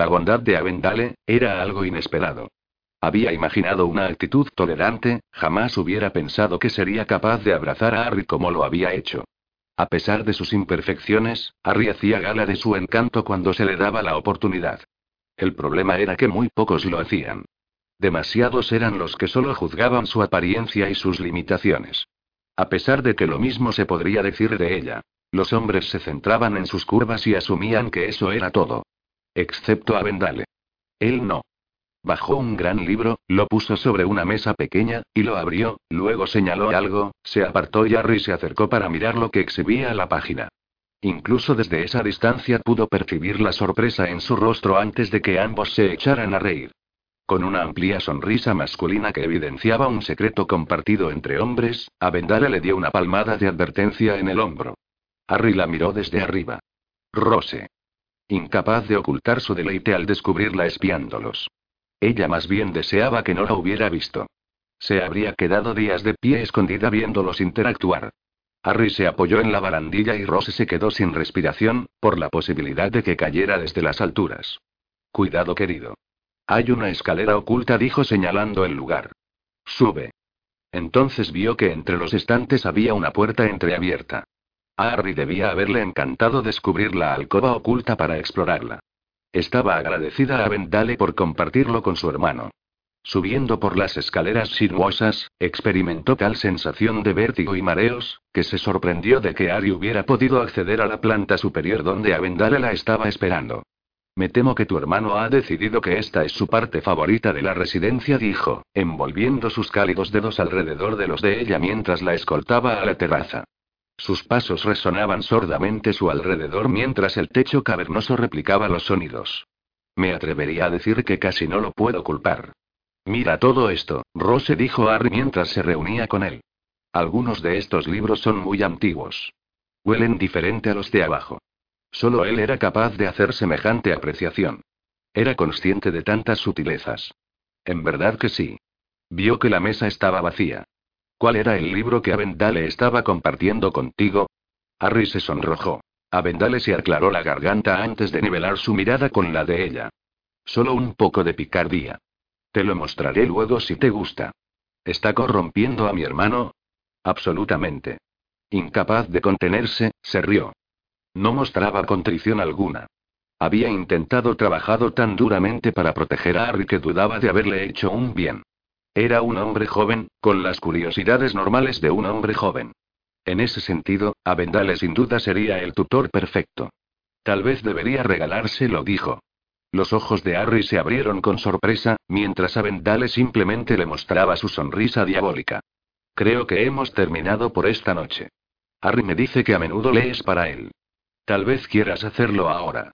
La bondad de Avendale era algo inesperado. Había imaginado una actitud tolerante, jamás hubiera pensado que sería capaz de abrazar a Harry como lo había hecho. A pesar de sus imperfecciones, Harry hacía gala de su encanto cuando se le daba la oportunidad. El problema era que muy pocos lo hacían. Demasiados eran los que solo juzgaban su apariencia y sus limitaciones. A pesar de que lo mismo se podría decir de ella. Los hombres se centraban en sus curvas y asumían que eso era todo. Excepto a Vendale. Él no. Bajó un gran libro, lo puso sobre una mesa pequeña, y lo abrió, luego señaló algo, se apartó y Harry se acercó para mirar lo que exhibía la página. Incluso desde esa distancia pudo percibir la sorpresa en su rostro antes de que ambos se echaran a reír. Con una amplia sonrisa masculina que evidenciaba un secreto compartido entre hombres, a le dio una palmada de advertencia en el hombro. Harry la miró desde arriba. Rose. Incapaz de ocultar su deleite al descubrirla espiándolos. Ella más bien deseaba que no la hubiera visto. Se habría quedado días de pie escondida viéndolos interactuar. Harry se apoyó en la barandilla y Rose se quedó sin respiración, por la posibilidad de que cayera desde las alturas. Cuidado, querido. Hay una escalera oculta, dijo señalando el lugar. Sube. Entonces vio que entre los estantes había una puerta entreabierta. A Harry debía haberle encantado descubrir la alcoba oculta para explorarla. Estaba agradecida a Vendale por compartirlo con su hermano. Subiendo por las escaleras sinuosas, experimentó tal sensación de vértigo y mareos, que se sorprendió de que Harry hubiera podido acceder a la planta superior donde Avendale la estaba esperando. Me temo que tu hermano ha decidido que esta es su parte favorita de la residencia, dijo, envolviendo sus cálidos dedos alrededor de los de ella mientras la escoltaba a la terraza. Sus pasos resonaban sordamente su alrededor mientras el techo cavernoso replicaba los sonidos. Me atrevería a decir que casi no lo puedo culpar. Mira todo esto, Rose dijo a Harry mientras se reunía con él. Algunos de estos libros son muy antiguos. Huelen diferente a los de abajo. Solo él era capaz de hacer semejante apreciación. Era consciente de tantas sutilezas. En verdad que sí. Vio que la mesa estaba vacía. ¿Cuál era el libro que Avendale estaba compartiendo contigo? Harry se sonrojó. Avendale se aclaró la garganta antes de nivelar su mirada con la de ella. Solo un poco de picardía. Te lo mostraré luego si te gusta. ¿Está corrompiendo a mi hermano? Absolutamente. Incapaz de contenerse, se rió. No mostraba contrición alguna. Había intentado trabajado tan duramente para proteger a Harry que dudaba de haberle hecho un bien. Era un hombre joven, con las curiosidades normales de un hombre joven. En ese sentido, Avendale sin duda sería el tutor perfecto. Tal vez debería regalárselo, dijo. Los ojos de Harry se abrieron con sorpresa, mientras Avendale simplemente le mostraba su sonrisa diabólica. Creo que hemos terminado por esta noche. Harry me dice que a menudo lees para él. Tal vez quieras hacerlo ahora.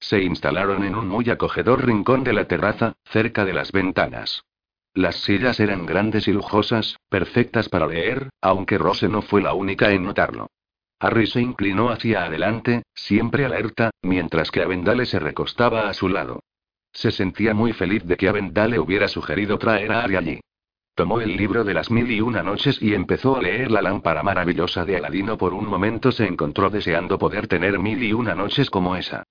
Se instalaron en un muy acogedor rincón de la terraza, cerca de las ventanas. Las sillas eran grandes y lujosas, perfectas para leer, aunque Rose no fue la única en notarlo. Harry se inclinó hacia adelante, siempre alerta, mientras que Avendale se recostaba a su lado. Se sentía muy feliz de que Avendale hubiera sugerido traer a Harry allí. Tomó el libro de las mil y una noches y empezó a leer la lámpara maravillosa de Aladino. Por un momento se encontró deseando poder tener mil y una noches como esa.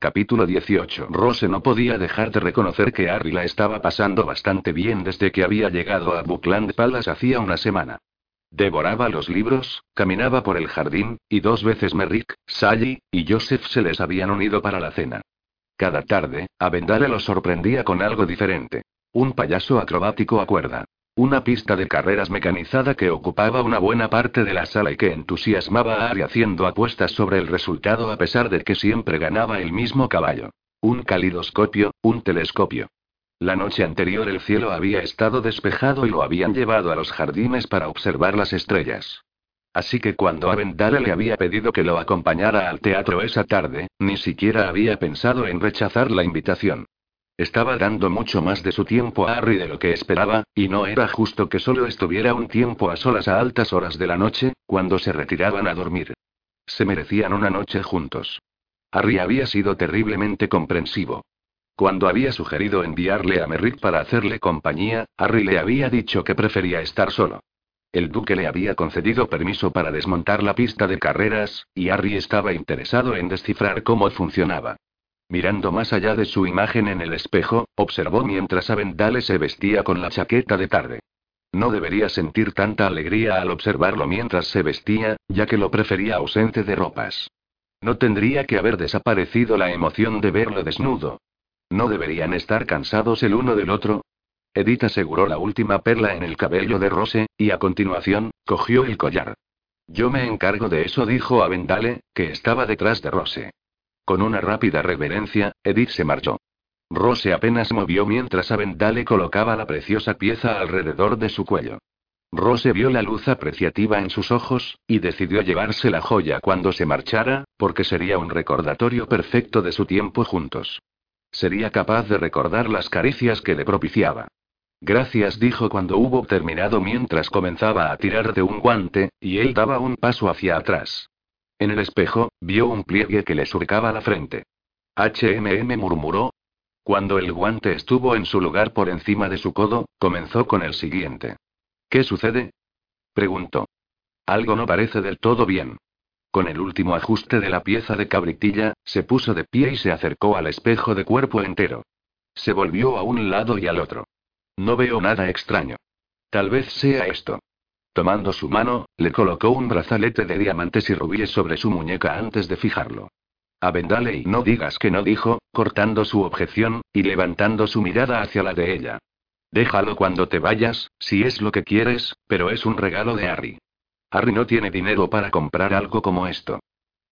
Capítulo 18. Rose no podía dejar de reconocer que Harry la estaba pasando bastante bien desde que había llegado a Buckland Palace hacía una semana. Devoraba los libros, caminaba por el jardín, y dos veces Merrick, Sally, y Joseph se les habían unido para la cena. Cada tarde, Avendale lo sorprendía con algo diferente. Un payaso acrobático a cuerda. Una pista de carreras mecanizada que ocupaba una buena parte de la sala y que entusiasmaba a Ari haciendo apuestas sobre el resultado a pesar de que siempre ganaba el mismo caballo. Un calidoscopio, un telescopio. La noche anterior el cielo había estado despejado y lo habían llevado a los jardines para observar las estrellas. Así que cuando Avendale le había pedido que lo acompañara al teatro esa tarde, ni siquiera había pensado en rechazar la invitación. Estaba dando mucho más de su tiempo a Harry de lo que esperaba, y no era justo que solo estuviera un tiempo a solas a altas horas de la noche, cuando se retiraban a dormir. Se merecían una noche juntos. Harry había sido terriblemente comprensivo. Cuando había sugerido enviarle a Merrick para hacerle compañía, Harry le había dicho que prefería estar solo. El duque le había concedido permiso para desmontar la pista de carreras, y Harry estaba interesado en descifrar cómo funcionaba. Mirando más allá de su imagen en el espejo, observó mientras Avendale se vestía con la chaqueta de tarde. No debería sentir tanta alegría al observarlo mientras se vestía, ya que lo prefería ausente de ropas. No tendría que haber desaparecido la emoción de verlo desnudo. ¿No deberían estar cansados el uno del otro? Edith aseguró la última perla en el cabello de Rose, y a continuación, cogió el collar. Yo me encargo de eso, dijo a Vendale, que estaba detrás de Rose. Con una rápida reverencia, Edith se marchó. Rose apenas movió mientras Avendale colocaba la preciosa pieza alrededor de su cuello. Rose vio la luz apreciativa en sus ojos, y decidió llevarse la joya cuando se marchara, porque sería un recordatorio perfecto de su tiempo juntos. Sería capaz de recordar las caricias que le propiciaba. Gracias, dijo cuando hubo terminado mientras comenzaba a tirar de un guante, y él daba un paso hacia atrás. En el espejo, vio un pliegue que le surcaba la frente. HMM murmuró. Cuando el guante estuvo en su lugar por encima de su codo, comenzó con el siguiente. ¿Qué sucede? preguntó. Algo no parece del todo bien. Con el último ajuste de la pieza de cabritilla, se puso de pie y se acercó al espejo de cuerpo entero. Se volvió a un lado y al otro. No veo nada extraño. Tal vez sea esto. Tomando su mano, le colocó un brazalete de diamantes y rubíes sobre su muñeca antes de fijarlo. Avendale y no digas que no dijo, cortando su objeción, y levantando su mirada hacia la de ella. Déjalo cuando te vayas, si es lo que quieres, pero es un regalo de Harry. Harry no tiene dinero para comprar algo como esto.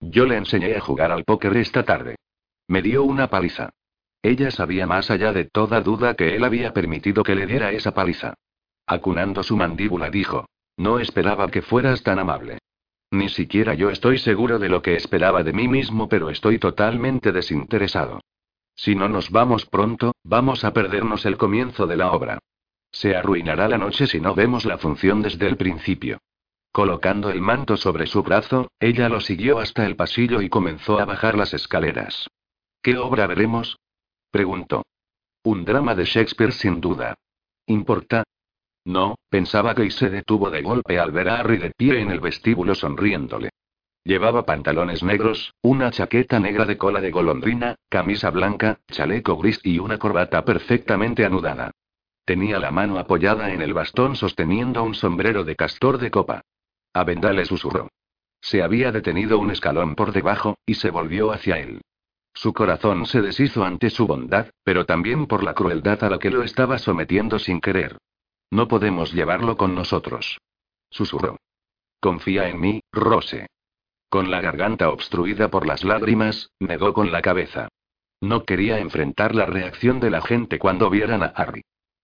Yo le enseñé a jugar al póker esta tarde. Me dio una paliza. Ella sabía más allá de toda duda que él había permitido que le diera esa paliza. Acunando su mandíbula dijo, no esperaba que fueras tan amable. Ni siquiera yo estoy seguro de lo que esperaba de mí mismo, pero estoy totalmente desinteresado. Si no nos vamos pronto, vamos a perdernos el comienzo de la obra. Se arruinará la noche si no vemos la función desde el principio. Colocando el manto sobre su brazo, ella lo siguió hasta el pasillo y comenzó a bajar las escaleras. ¿Qué obra veremos? preguntó. Un drama de Shakespeare sin duda. ¿Importa? No, pensaba que y se detuvo de golpe al ver a Harry de pie en el vestíbulo sonriéndole. Llevaba pantalones negros, una chaqueta negra de cola de golondrina, camisa blanca, chaleco gris y una corbata perfectamente anudada. Tenía la mano apoyada en el bastón sosteniendo un sombrero de castor de copa. Avenda le susurró. Se había detenido un escalón por debajo, y se volvió hacia él. Su corazón se deshizo ante su bondad, pero también por la crueldad a la que lo estaba sometiendo sin querer. No podemos llevarlo con nosotros. Susurró. Confía en mí, Rose. Con la garganta obstruida por las lágrimas, negó con la cabeza. No quería enfrentar la reacción de la gente cuando vieran a Harry.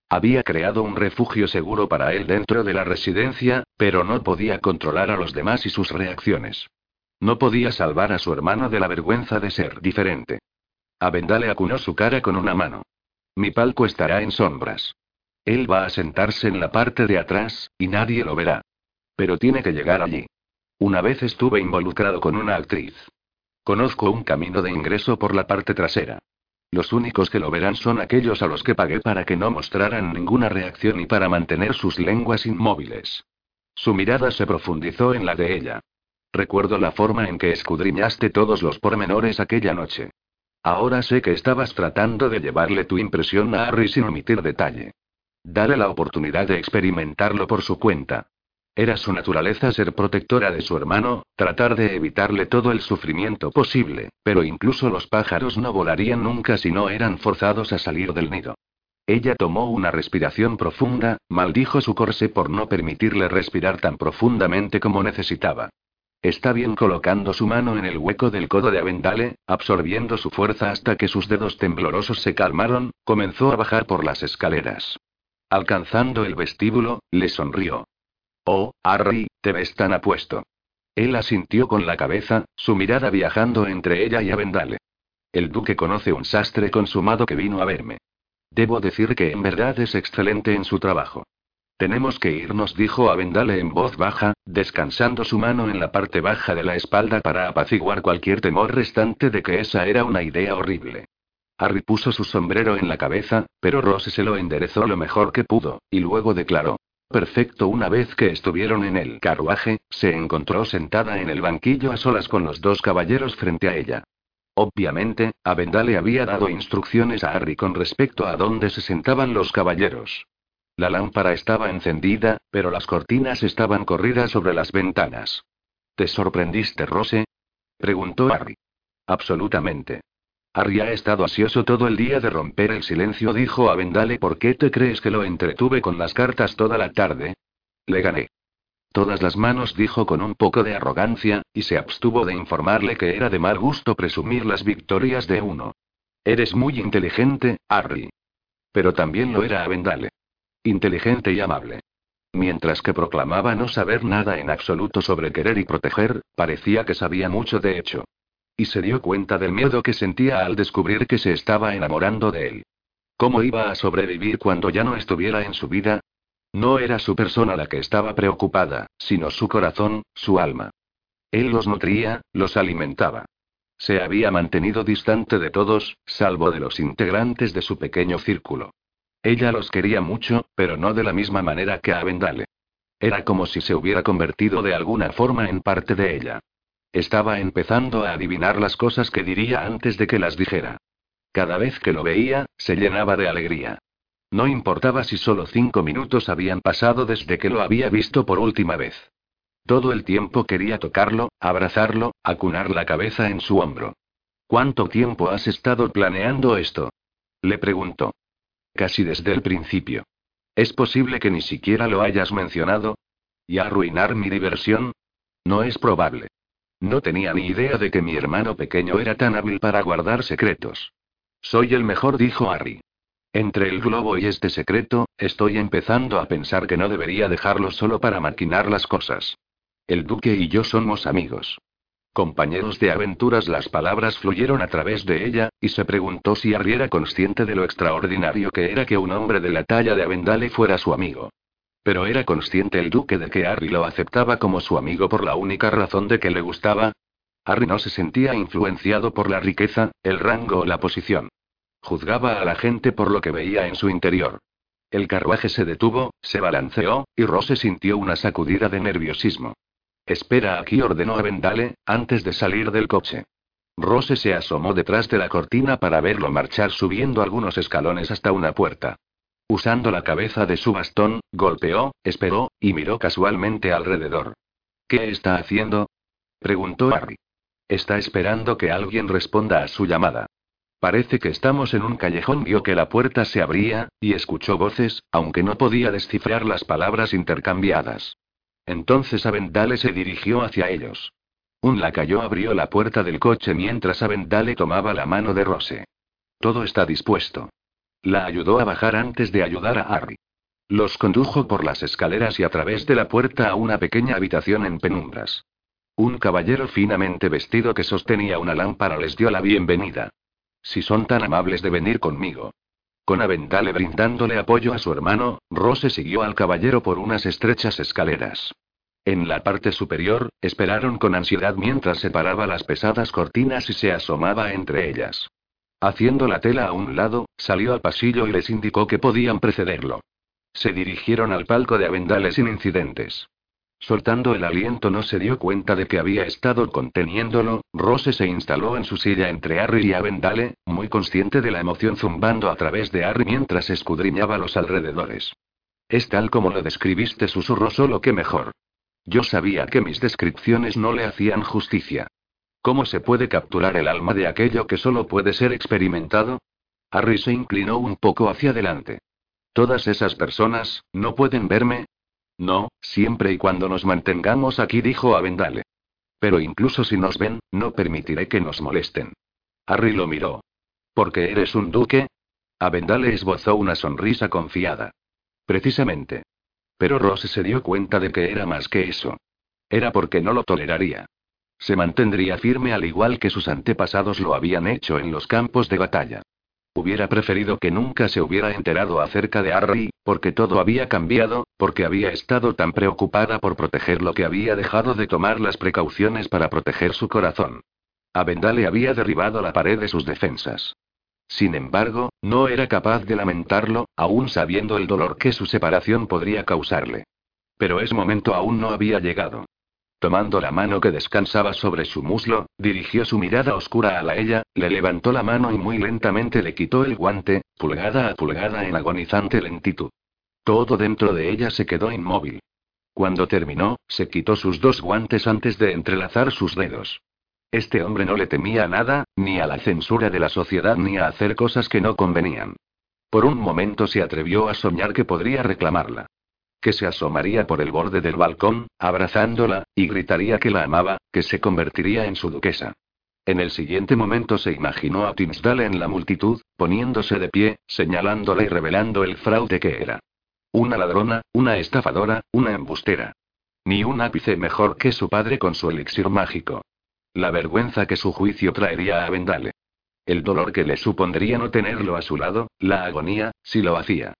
Había creado un refugio seguro para él dentro de la residencia, pero no podía controlar a los demás y sus reacciones. No podía salvar a su hermano de la vergüenza de ser diferente. Avendale acunó su cara con una mano. Mi palco estará en sombras. Él va a sentarse en la parte de atrás, y nadie lo verá. Pero tiene que llegar allí. Una vez estuve involucrado con una actriz. Conozco un camino de ingreso por la parte trasera. Los únicos que lo verán son aquellos a los que pagué para que no mostraran ninguna reacción y para mantener sus lenguas inmóviles. Su mirada se profundizó en la de ella. Recuerdo la forma en que escudriñaste todos los pormenores aquella noche. Ahora sé que estabas tratando de llevarle tu impresión a Harry sin omitir detalle. Dale la oportunidad de experimentarlo por su cuenta. Era su naturaleza ser protectora de su hermano, tratar de evitarle todo el sufrimiento posible, pero incluso los pájaros no volarían nunca si no eran forzados a salir del nido. Ella tomó una respiración profunda, maldijo su corsé por no permitirle respirar tan profundamente como necesitaba. Está bien colocando su mano en el hueco del codo de Avendale, absorbiendo su fuerza hasta que sus dedos temblorosos se calmaron, comenzó a bajar por las escaleras. Alcanzando el vestíbulo, le sonrió. Oh, Harry, te ves tan apuesto. Él asintió con la cabeza, su mirada viajando entre ella y Avendale. El duque conoce un sastre consumado que vino a verme. Debo decir que en verdad es excelente en su trabajo. Tenemos que irnos, dijo Avendale en voz baja, descansando su mano en la parte baja de la espalda para apaciguar cualquier temor restante de que esa era una idea horrible. Harry puso su sombrero en la cabeza, pero Rose se lo enderezó lo mejor que pudo, y luego declaró. Perfecto. Una vez que estuvieron en el carruaje, se encontró sentada en el banquillo a solas con los dos caballeros frente a ella. Obviamente, Avendale había dado instrucciones a Harry con respecto a dónde se sentaban los caballeros. La lámpara estaba encendida, pero las cortinas estaban corridas sobre las ventanas. ¿Te sorprendiste, Rose? preguntó Harry. Absolutamente. Harry ha estado ansioso todo el día de romper el silencio, dijo Avendale. ¿Por qué te crees que lo entretuve con las cartas toda la tarde? Le gané. Todas las manos, dijo con un poco de arrogancia, y se abstuvo de informarle que era de mal gusto presumir las victorias de uno. Eres muy inteligente, Harry. Pero también lo era Avendale. Inteligente y amable. Mientras que proclamaba no saber nada en absoluto sobre querer y proteger, parecía que sabía mucho de hecho. Y se dio cuenta del miedo que sentía al descubrir que se estaba enamorando de él. ¿Cómo iba a sobrevivir cuando ya no estuviera en su vida? No era su persona la que estaba preocupada, sino su corazón, su alma. Él los nutría, los alimentaba. Se había mantenido distante de todos, salvo de los integrantes de su pequeño círculo. Ella los quería mucho, pero no de la misma manera que a Vendale. Era como si se hubiera convertido de alguna forma en parte de ella. Estaba empezando a adivinar las cosas que diría antes de que las dijera. Cada vez que lo veía, se llenaba de alegría. No importaba si solo cinco minutos habían pasado desde que lo había visto por última vez. Todo el tiempo quería tocarlo, abrazarlo, acunar la cabeza en su hombro. ¿Cuánto tiempo has estado planeando esto? Le preguntó. Casi desde el principio. ¿Es posible que ni siquiera lo hayas mencionado? ¿Y arruinar mi diversión? No es probable. No tenía ni idea de que mi hermano pequeño era tan hábil para guardar secretos. Soy el mejor, dijo Harry. Entre el globo y este secreto, estoy empezando a pensar que no debería dejarlo solo para maquinar las cosas. El duque y yo somos amigos. Compañeros de aventuras, las palabras fluyeron a través de ella, y se preguntó si Harry era consciente de lo extraordinario que era que un hombre de la talla de Avendale fuera su amigo. Pero era consciente el duque de que Harry lo aceptaba como su amigo por la única razón de que le gustaba. Harry no se sentía influenciado por la riqueza, el rango o la posición. Juzgaba a la gente por lo que veía en su interior. El carruaje se detuvo, se balanceó, y Rose sintió una sacudida de nerviosismo. Espera aquí, ordenó a Vendale, antes de salir del coche. Rose se asomó detrás de la cortina para verlo marchar subiendo algunos escalones hasta una puerta. Usando la cabeza de su bastón, golpeó, esperó, y miró casualmente alrededor. ¿Qué está haciendo? preguntó Harry. Está esperando que alguien responda a su llamada. Parece que estamos en un callejón. Vio que la puerta se abría, y escuchó voces, aunque no podía descifrar las palabras intercambiadas. Entonces Avendale se dirigió hacia ellos. Un lacayo abrió la puerta del coche mientras Avendale tomaba la mano de Rose. Todo está dispuesto. La ayudó a bajar antes de ayudar a Harry. Los condujo por las escaleras y a través de la puerta a una pequeña habitación en penumbras. Un caballero finamente vestido que sostenía una lámpara les dio la bienvenida. Si son tan amables de venir conmigo. Con Avendale brindándole apoyo a su hermano, Rose siguió al caballero por unas estrechas escaleras. En la parte superior, esperaron con ansiedad mientras separaba las pesadas cortinas y se asomaba entre ellas. Haciendo la tela a un lado, salió al pasillo y les indicó que podían precederlo. Se dirigieron al palco de Avendale sin incidentes. Soltando el aliento no se dio cuenta de que había estado conteniéndolo, Rose se instaló en su silla entre Harry y Avendale, muy consciente de la emoción zumbando a través de Harry mientras escudriñaba los alrededores. Es tal como lo describiste, susurró solo que mejor. Yo sabía que mis descripciones no le hacían justicia. ¿Cómo se puede capturar el alma de aquello que solo puede ser experimentado? Harry se inclinó un poco hacia adelante. Todas esas personas, ¿no pueden verme? No, siempre y cuando nos mantengamos aquí, dijo Avendale. Pero incluso si nos ven, no permitiré que nos molesten. Harry lo miró. ¿Porque eres un duque? Avendale esbozó una sonrisa confiada. Precisamente. Pero Rose se dio cuenta de que era más que eso. Era porque no lo toleraría. Se mantendría firme al igual que sus antepasados lo habían hecho en los campos de batalla. Hubiera preferido que nunca se hubiera enterado acerca de Harry, porque todo había cambiado, porque había estado tan preocupada por proteger lo que había dejado de tomar las precauciones para proteger su corazón. Avendale había derribado la pared de sus defensas. Sin embargo, no era capaz de lamentarlo, aún sabiendo el dolor que su separación podría causarle. Pero ese momento aún no había llegado. Tomando la mano que descansaba sobre su muslo, dirigió su mirada oscura a la ella, le levantó la mano y muy lentamente le quitó el guante, pulgada a pulgada en agonizante lentitud. Todo dentro de ella se quedó inmóvil. Cuando terminó, se quitó sus dos guantes antes de entrelazar sus dedos. Este hombre no le temía nada, ni a la censura de la sociedad ni a hacer cosas que no convenían. Por un momento se atrevió a soñar que podría reclamarla que se asomaría por el borde del balcón, abrazándola, y gritaría que la amaba, que se convertiría en su duquesa. En el siguiente momento se imaginó a Timsdale en la multitud, poniéndose de pie, señalándola y revelando el fraude que era. Una ladrona, una estafadora, una embustera. Ni un ápice mejor que su padre con su elixir mágico. La vergüenza que su juicio traería a Vendale. El dolor que le supondría no tenerlo a su lado, la agonía, si lo hacía.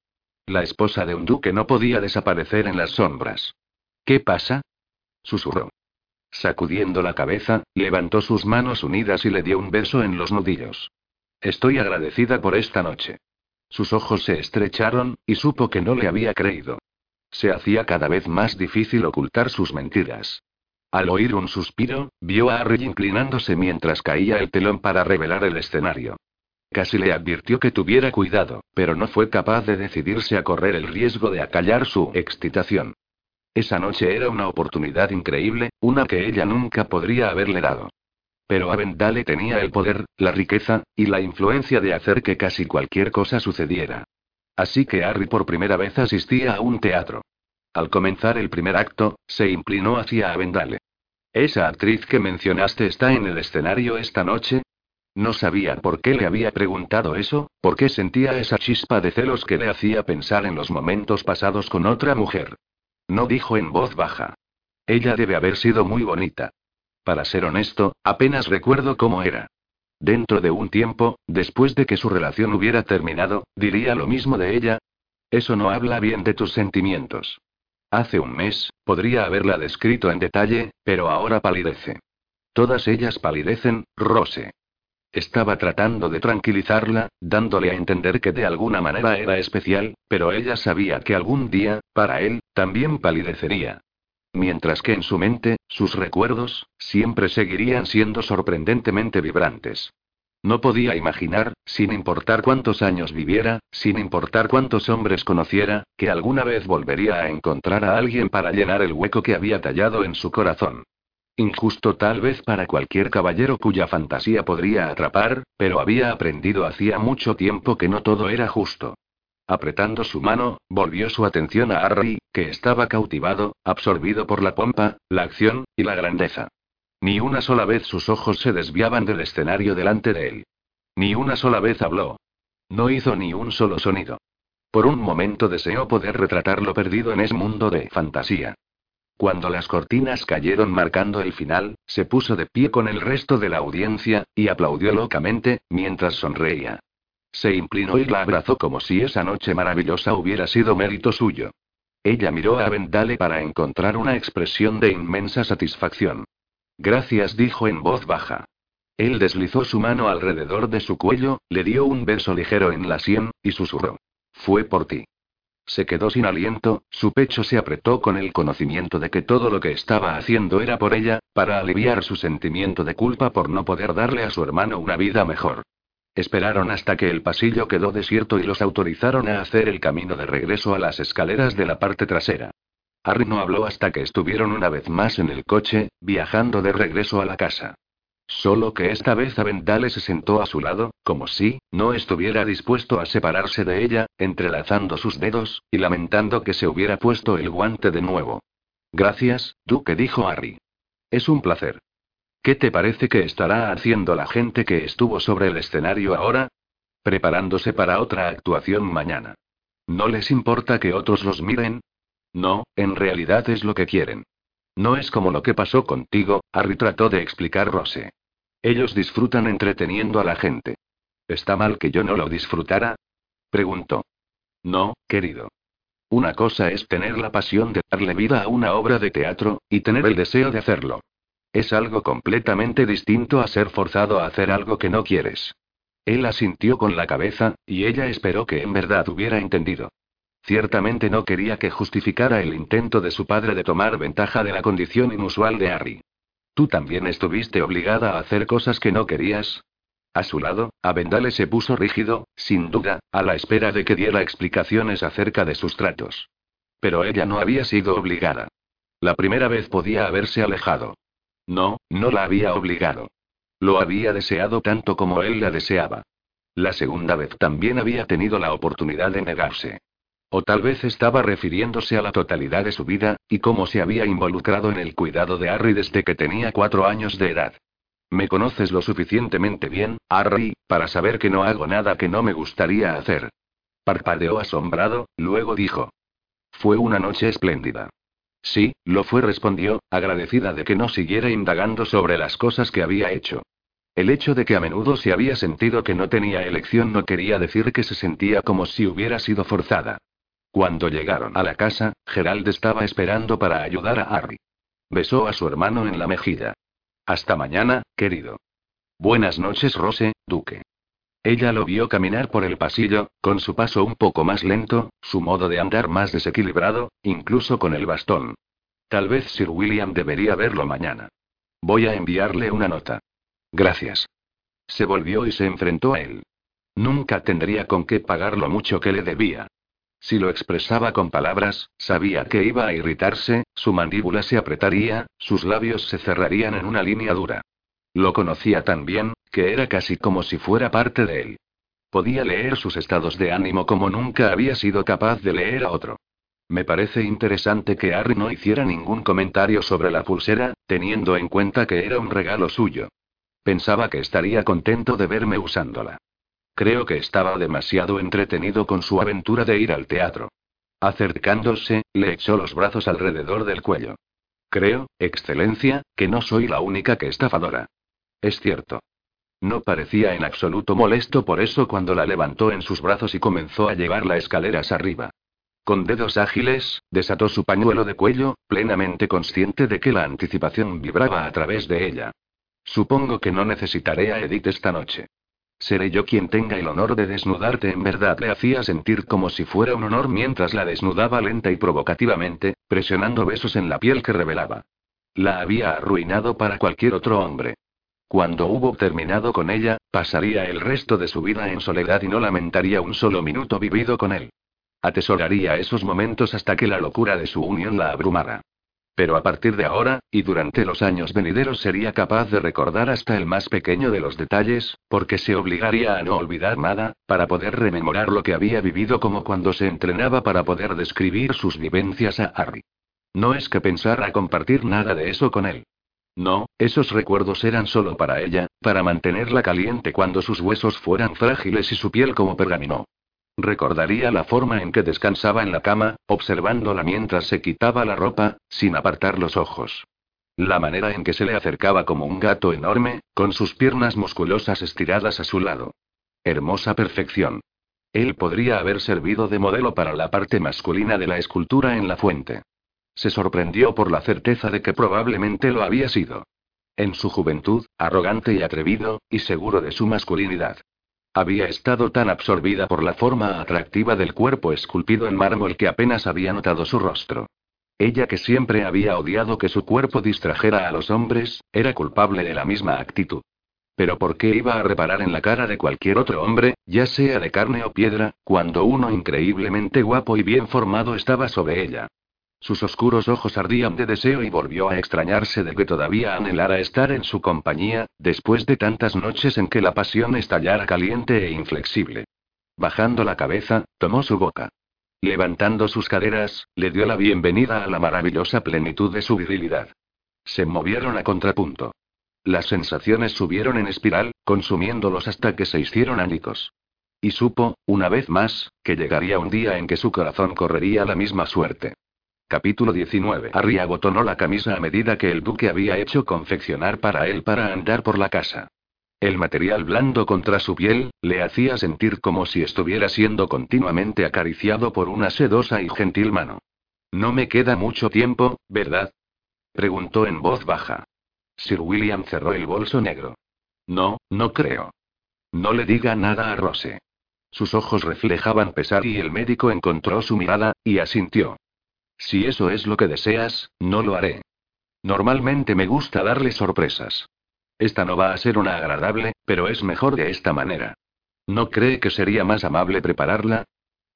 La esposa de un duque no podía desaparecer en las sombras. ¿Qué pasa? susurró. Sacudiendo la cabeza, levantó sus manos unidas y le dio un beso en los nudillos. Estoy agradecida por esta noche. Sus ojos se estrecharon, y supo que no le había creído. Se hacía cada vez más difícil ocultar sus mentiras. Al oír un suspiro, vio a Harry inclinándose mientras caía el telón para revelar el escenario. Casi le advirtió que tuviera cuidado, pero no fue capaz de decidirse a correr el riesgo de acallar su excitación. Esa noche era una oportunidad increíble, una que ella nunca podría haberle dado. Pero Avendale tenía el poder, la riqueza, y la influencia de hacer que casi cualquier cosa sucediera. Así que Harry por primera vez asistía a un teatro. Al comenzar el primer acto, se inclinó hacia Avendale. ¿Esa actriz que mencionaste está en el escenario esta noche? No sabía por qué le había preguntado eso, por qué sentía esa chispa de celos que le hacía pensar en los momentos pasados con otra mujer. No dijo en voz baja. Ella debe haber sido muy bonita. Para ser honesto, apenas recuerdo cómo era. Dentro de un tiempo, después de que su relación hubiera terminado, diría lo mismo de ella. Eso no habla bien de tus sentimientos. Hace un mes, podría haberla descrito en detalle, pero ahora palidece. Todas ellas palidecen, Rose. Estaba tratando de tranquilizarla, dándole a entender que de alguna manera era especial, pero ella sabía que algún día, para él, también palidecería. Mientras que en su mente, sus recuerdos, siempre seguirían siendo sorprendentemente vibrantes. No podía imaginar, sin importar cuántos años viviera, sin importar cuántos hombres conociera, que alguna vez volvería a encontrar a alguien para llenar el hueco que había tallado en su corazón. Injusto tal vez para cualquier caballero cuya fantasía podría atrapar, pero había aprendido hacía mucho tiempo que no todo era justo. Apretando su mano, volvió su atención a Harry, que estaba cautivado, absorbido por la pompa, la acción, y la grandeza. Ni una sola vez sus ojos se desviaban del escenario delante de él. Ni una sola vez habló. No hizo ni un solo sonido. Por un momento deseó poder retratar lo perdido en ese mundo de fantasía. Cuando las cortinas cayeron marcando el final, se puso de pie con el resto de la audiencia, y aplaudió locamente, mientras sonreía. Se inclinó y la abrazó como si esa noche maravillosa hubiera sido mérito suyo. Ella miró a Vendale para encontrar una expresión de inmensa satisfacción. Gracias, dijo en voz baja. Él deslizó su mano alrededor de su cuello, le dio un beso ligero en la sien, y susurró. Fue por ti. Se quedó sin aliento, su pecho se apretó con el conocimiento de que todo lo que estaba haciendo era por ella, para aliviar su sentimiento de culpa por no poder darle a su hermano una vida mejor. Esperaron hasta que el pasillo quedó desierto y los autorizaron a hacer el camino de regreso a las escaleras de la parte trasera. Harry no habló hasta que estuvieron una vez más en el coche, viajando de regreso a la casa. Solo que esta vez Avendale se sentó a su lado, como si, no estuviera dispuesto a separarse de ella, entrelazando sus dedos, y lamentando que se hubiera puesto el guante de nuevo. Gracias, Duque, dijo Harry. Es un placer. ¿Qué te parece que estará haciendo la gente que estuvo sobre el escenario ahora? Preparándose para otra actuación mañana. ¿No les importa que otros los miren? No, en realidad es lo que quieren. No es como lo que pasó contigo, Harry trató de explicar Rose. Ellos disfrutan entreteniendo a la gente. ¿Está mal que yo no lo disfrutara? Preguntó. No, querido. Una cosa es tener la pasión de darle vida a una obra de teatro, y tener el deseo de hacerlo. Es algo completamente distinto a ser forzado a hacer algo que no quieres. Él asintió con la cabeza, y ella esperó que en verdad hubiera entendido. Ciertamente no quería que justificara el intento de su padre de tomar ventaja de la condición inusual de Harry. ¿Tú también estuviste obligada a hacer cosas que no querías? A su lado, Avendale se puso rígido, sin duda, a la espera de que diera explicaciones acerca de sus tratos. Pero ella no había sido obligada. La primera vez podía haberse alejado. No, no la había obligado. Lo había deseado tanto como él la deseaba. La segunda vez también había tenido la oportunidad de negarse. O tal vez estaba refiriéndose a la totalidad de su vida, y cómo se había involucrado en el cuidado de Harry desde que tenía cuatro años de edad. Me conoces lo suficientemente bien, Harry, para saber que no hago nada que no me gustaría hacer. Parpadeó asombrado, luego dijo. Fue una noche espléndida. Sí, lo fue, respondió, agradecida de que no siguiera indagando sobre las cosas que había hecho. El hecho de que a menudo se había sentido que no tenía elección no quería decir que se sentía como si hubiera sido forzada. Cuando llegaron a la casa, Gerald estaba esperando para ayudar a Harry. Besó a su hermano en la mejilla. Hasta mañana, querido. Buenas noches, Rose, duque. Ella lo vio caminar por el pasillo, con su paso un poco más lento, su modo de andar más desequilibrado, incluso con el bastón. Tal vez Sir William debería verlo mañana. Voy a enviarle una nota. Gracias. Se volvió y se enfrentó a él. Nunca tendría con qué pagar lo mucho que le debía. Si lo expresaba con palabras, sabía que iba a irritarse, su mandíbula se apretaría, sus labios se cerrarían en una línea dura. Lo conocía tan bien, que era casi como si fuera parte de él. Podía leer sus estados de ánimo como nunca había sido capaz de leer a otro. Me parece interesante que Harry no hiciera ningún comentario sobre la pulsera, teniendo en cuenta que era un regalo suyo. Pensaba que estaría contento de verme usándola. Creo que estaba demasiado entretenido con su aventura de ir al teatro. Acercándose, le echó los brazos alrededor del cuello. Creo, Excelencia, que no soy la única que estafadora. Es cierto. No parecía en absoluto molesto por eso cuando la levantó en sus brazos y comenzó a llevarla escaleras arriba. Con dedos ágiles, desató su pañuelo de cuello, plenamente consciente de que la anticipación vibraba a través de ella. Supongo que no necesitaré a Edith esta noche. Seré yo quien tenga el honor de desnudarte. En verdad le hacía sentir como si fuera un honor mientras la desnudaba lenta y provocativamente, presionando besos en la piel que revelaba. La había arruinado para cualquier otro hombre. Cuando hubo terminado con ella, pasaría el resto de su vida en soledad y no lamentaría un solo minuto vivido con él. Atesoraría esos momentos hasta que la locura de su unión la abrumara. Pero a partir de ahora, y durante los años venideros sería capaz de recordar hasta el más pequeño de los detalles, porque se obligaría a no olvidar nada, para poder rememorar lo que había vivido como cuando se entrenaba para poder describir sus vivencias a Harry. No es que pensara compartir nada de eso con él. No, esos recuerdos eran solo para ella, para mantenerla caliente cuando sus huesos fueran frágiles y su piel como pergamino. Recordaría la forma en que descansaba en la cama, observándola mientras se quitaba la ropa, sin apartar los ojos. La manera en que se le acercaba como un gato enorme, con sus piernas musculosas estiradas a su lado. Hermosa perfección. Él podría haber servido de modelo para la parte masculina de la escultura en la fuente. Se sorprendió por la certeza de que probablemente lo había sido. En su juventud, arrogante y atrevido, y seguro de su masculinidad. Había estado tan absorbida por la forma atractiva del cuerpo esculpido en mármol que apenas había notado su rostro. Ella que siempre había odiado que su cuerpo distrajera a los hombres, era culpable de la misma actitud. Pero ¿por qué iba a reparar en la cara de cualquier otro hombre, ya sea de carne o piedra, cuando uno increíblemente guapo y bien formado estaba sobre ella? Sus oscuros ojos ardían de deseo y volvió a extrañarse de que todavía anhelara estar en su compañía, después de tantas noches en que la pasión estallara caliente e inflexible. Bajando la cabeza, tomó su boca. Levantando sus caderas, le dio la bienvenida a la maravillosa plenitud de su virilidad. Se movieron a contrapunto. Las sensaciones subieron en espiral, consumiéndolos hasta que se hicieron ánicos. Y supo, una vez más, que llegaría un día en que su corazón correría la misma suerte. Capítulo 19. Harry abotonó la camisa a medida que el duque había hecho confeccionar para él para andar por la casa. El material blando contra su piel, le hacía sentir como si estuviera siendo continuamente acariciado por una sedosa y gentil mano. No me queda mucho tiempo, ¿verdad? preguntó en voz baja. Sir William cerró el bolso negro. No, no creo. No le diga nada a Rose. Sus ojos reflejaban pesar y el médico encontró su mirada, y asintió. Si eso es lo que deseas, no lo haré. Normalmente me gusta darle sorpresas. Esta no va a ser una agradable, pero es mejor de esta manera. ¿No cree que sería más amable prepararla?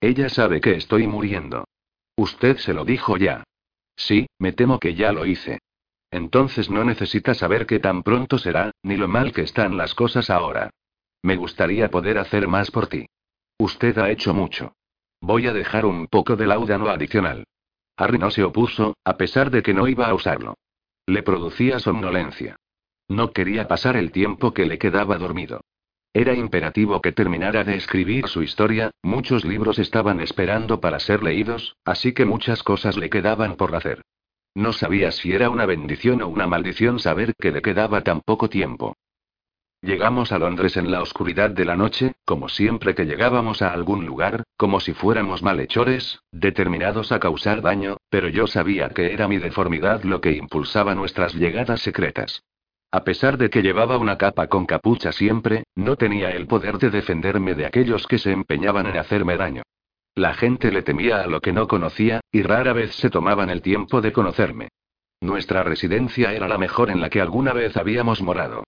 Ella sabe que estoy muriendo. Usted se lo dijo ya. Sí, me temo que ya lo hice. Entonces no necesita saber qué tan pronto será, ni lo mal que están las cosas ahora. Me gustaría poder hacer más por ti. Usted ha hecho mucho. Voy a dejar un poco de laudano adicional. Harry no se opuso, a pesar de que no iba a usarlo. Le producía somnolencia. No quería pasar el tiempo que le quedaba dormido. Era imperativo que terminara de escribir su historia, muchos libros estaban esperando para ser leídos, así que muchas cosas le quedaban por hacer. No sabía si era una bendición o una maldición saber que le quedaba tan poco tiempo. Llegamos a Londres en la oscuridad de la noche, como siempre que llegábamos a algún lugar, como si fuéramos malhechores, determinados a causar daño, pero yo sabía que era mi deformidad lo que impulsaba nuestras llegadas secretas. A pesar de que llevaba una capa con capucha siempre, no tenía el poder de defenderme de aquellos que se empeñaban en hacerme daño. La gente le temía a lo que no conocía, y rara vez se tomaban el tiempo de conocerme. Nuestra residencia era la mejor en la que alguna vez habíamos morado.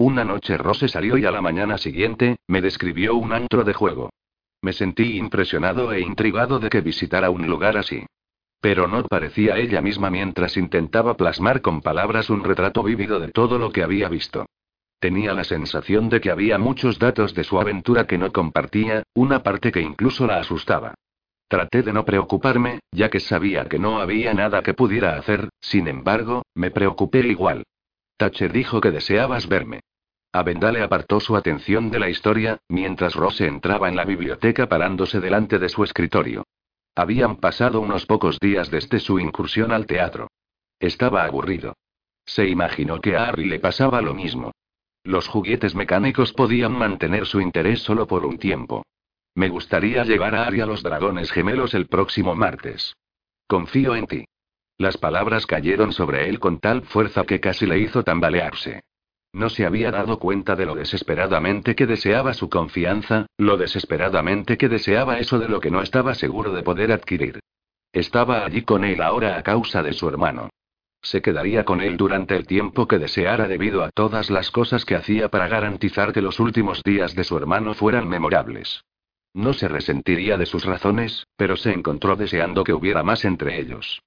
Una noche Rose salió y a la mañana siguiente, me describió un antro de juego. Me sentí impresionado e intrigado de que visitara un lugar así. Pero no parecía ella misma mientras intentaba plasmar con palabras un retrato vívido de todo lo que había visto. Tenía la sensación de que había muchos datos de su aventura que no compartía, una parte que incluso la asustaba. Traté de no preocuparme, ya que sabía que no había nada que pudiera hacer, sin embargo, me preocupé igual. Thatcher dijo que deseabas verme. Avendale apartó su atención de la historia, mientras Rose entraba en la biblioteca parándose delante de su escritorio. Habían pasado unos pocos días desde su incursión al teatro. Estaba aburrido. Se imaginó que a Harry le pasaba lo mismo. Los juguetes mecánicos podían mantener su interés solo por un tiempo. Me gustaría llevar a Harry a los dragones gemelos el próximo martes. Confío en ti. Las palabras cayeron sobre él con tal fuerza que casi le hizo tambalearse. No se había dado cuenta de lo desesperadamente que deseaba su confianza, lo desesperadamente que deseaba eso de lo que no estaba seguro de poder adquirir. Estaba allí con él ahora a causa de su hermano. Se quedaría con él durante el tiempo que deseara debido a todas las cosas que hacía para garantizar que los últimos días de su hermano fueran memorables. No se resentiría de sus razones, pero se encontró deseando que hubiera más entre ellos.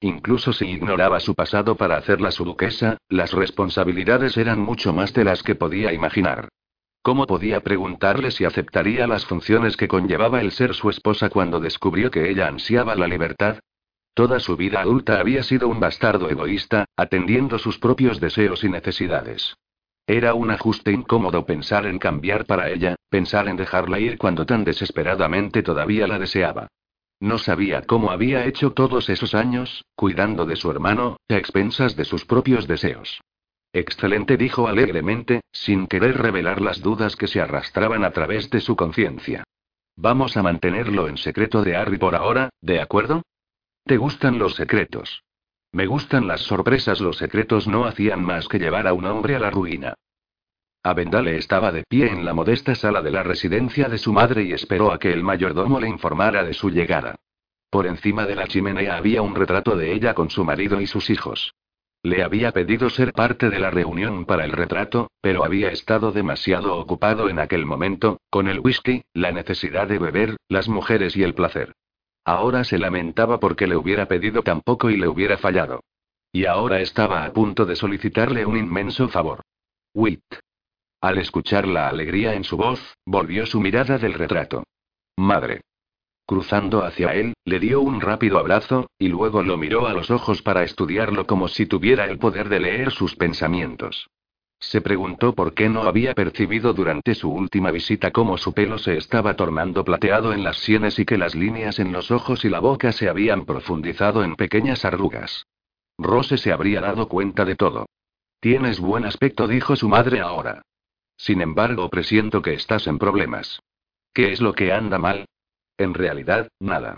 Incluso si ignoraba su pasado para hacerla su duquesa, las responsabilidades eran mucho más de las que podía imaginar. ¿Cómo podía preguntarle si aceptaría las funciones que conllevaba el ser su esposa cuando descubrió que ella ansiaba la libertad? Toda su vida adulta había sido un bastardo egoísta, atendiendo sus propios deseos y necesidades. Era un ajuste incómodo pensar en cambiar para ella, pensar en dejarla ir cuando tan desesperadamente todavía la deseaba. No sabía cómo había hecho todos esos años, cuidando de su hermano, a expensas de sus propios deseos. Excelente, dijo alegremente, sin querer revelar las dudas que se arrastraban a través de su conciencia. Vamos a mantenerlo en secreto de Harry por ahora, ¿de acuerdo? ¿Te gustan los secretos? Me gustan las sorpresas, los secretos no hacían más que llevar a un hombre a la ruina. Avendale estaba de pie en la modesta sala de la residencia de su madre y esperó a que el mayordomo le informara de su llegada. Por encima de la chimenea había un retrato de ella con su marido y sus hijos. Le había pedido ser parte de la reunión para el retrato, pero había estado demasiado ocupado en aquel momento, con el whisky, la necesidad de beber, las mujeres y el placer. Ahora se lamentaba porque le hubiera pedido tan poco y le hubiera fallado. Y ahora estaba a punto de solicitarle un inmenso favor. Wit. Al escuchar la alegría en su voz, volvió su mirada del retrato. Madre. Cruzando hacia él, le dio un rápido abrazo, y luego lo miró a los ojos para estudiarlo como si tuviera el poder de leer sus pensamientos. Se preguntó por qué no había percibido durante su última visita cómo su pelo se estaba tornando plateado en las sienes y que las líneas en los ojos y la boca se habían profundizado en pequeñas arrugas. Rose se habría dado cuenta de todo. Tienes buen aspecto, dijo su madre ahora. Sin embargo, presiento que estás en problemas. ¿Qué es lo que anda mal? En realidad, nada.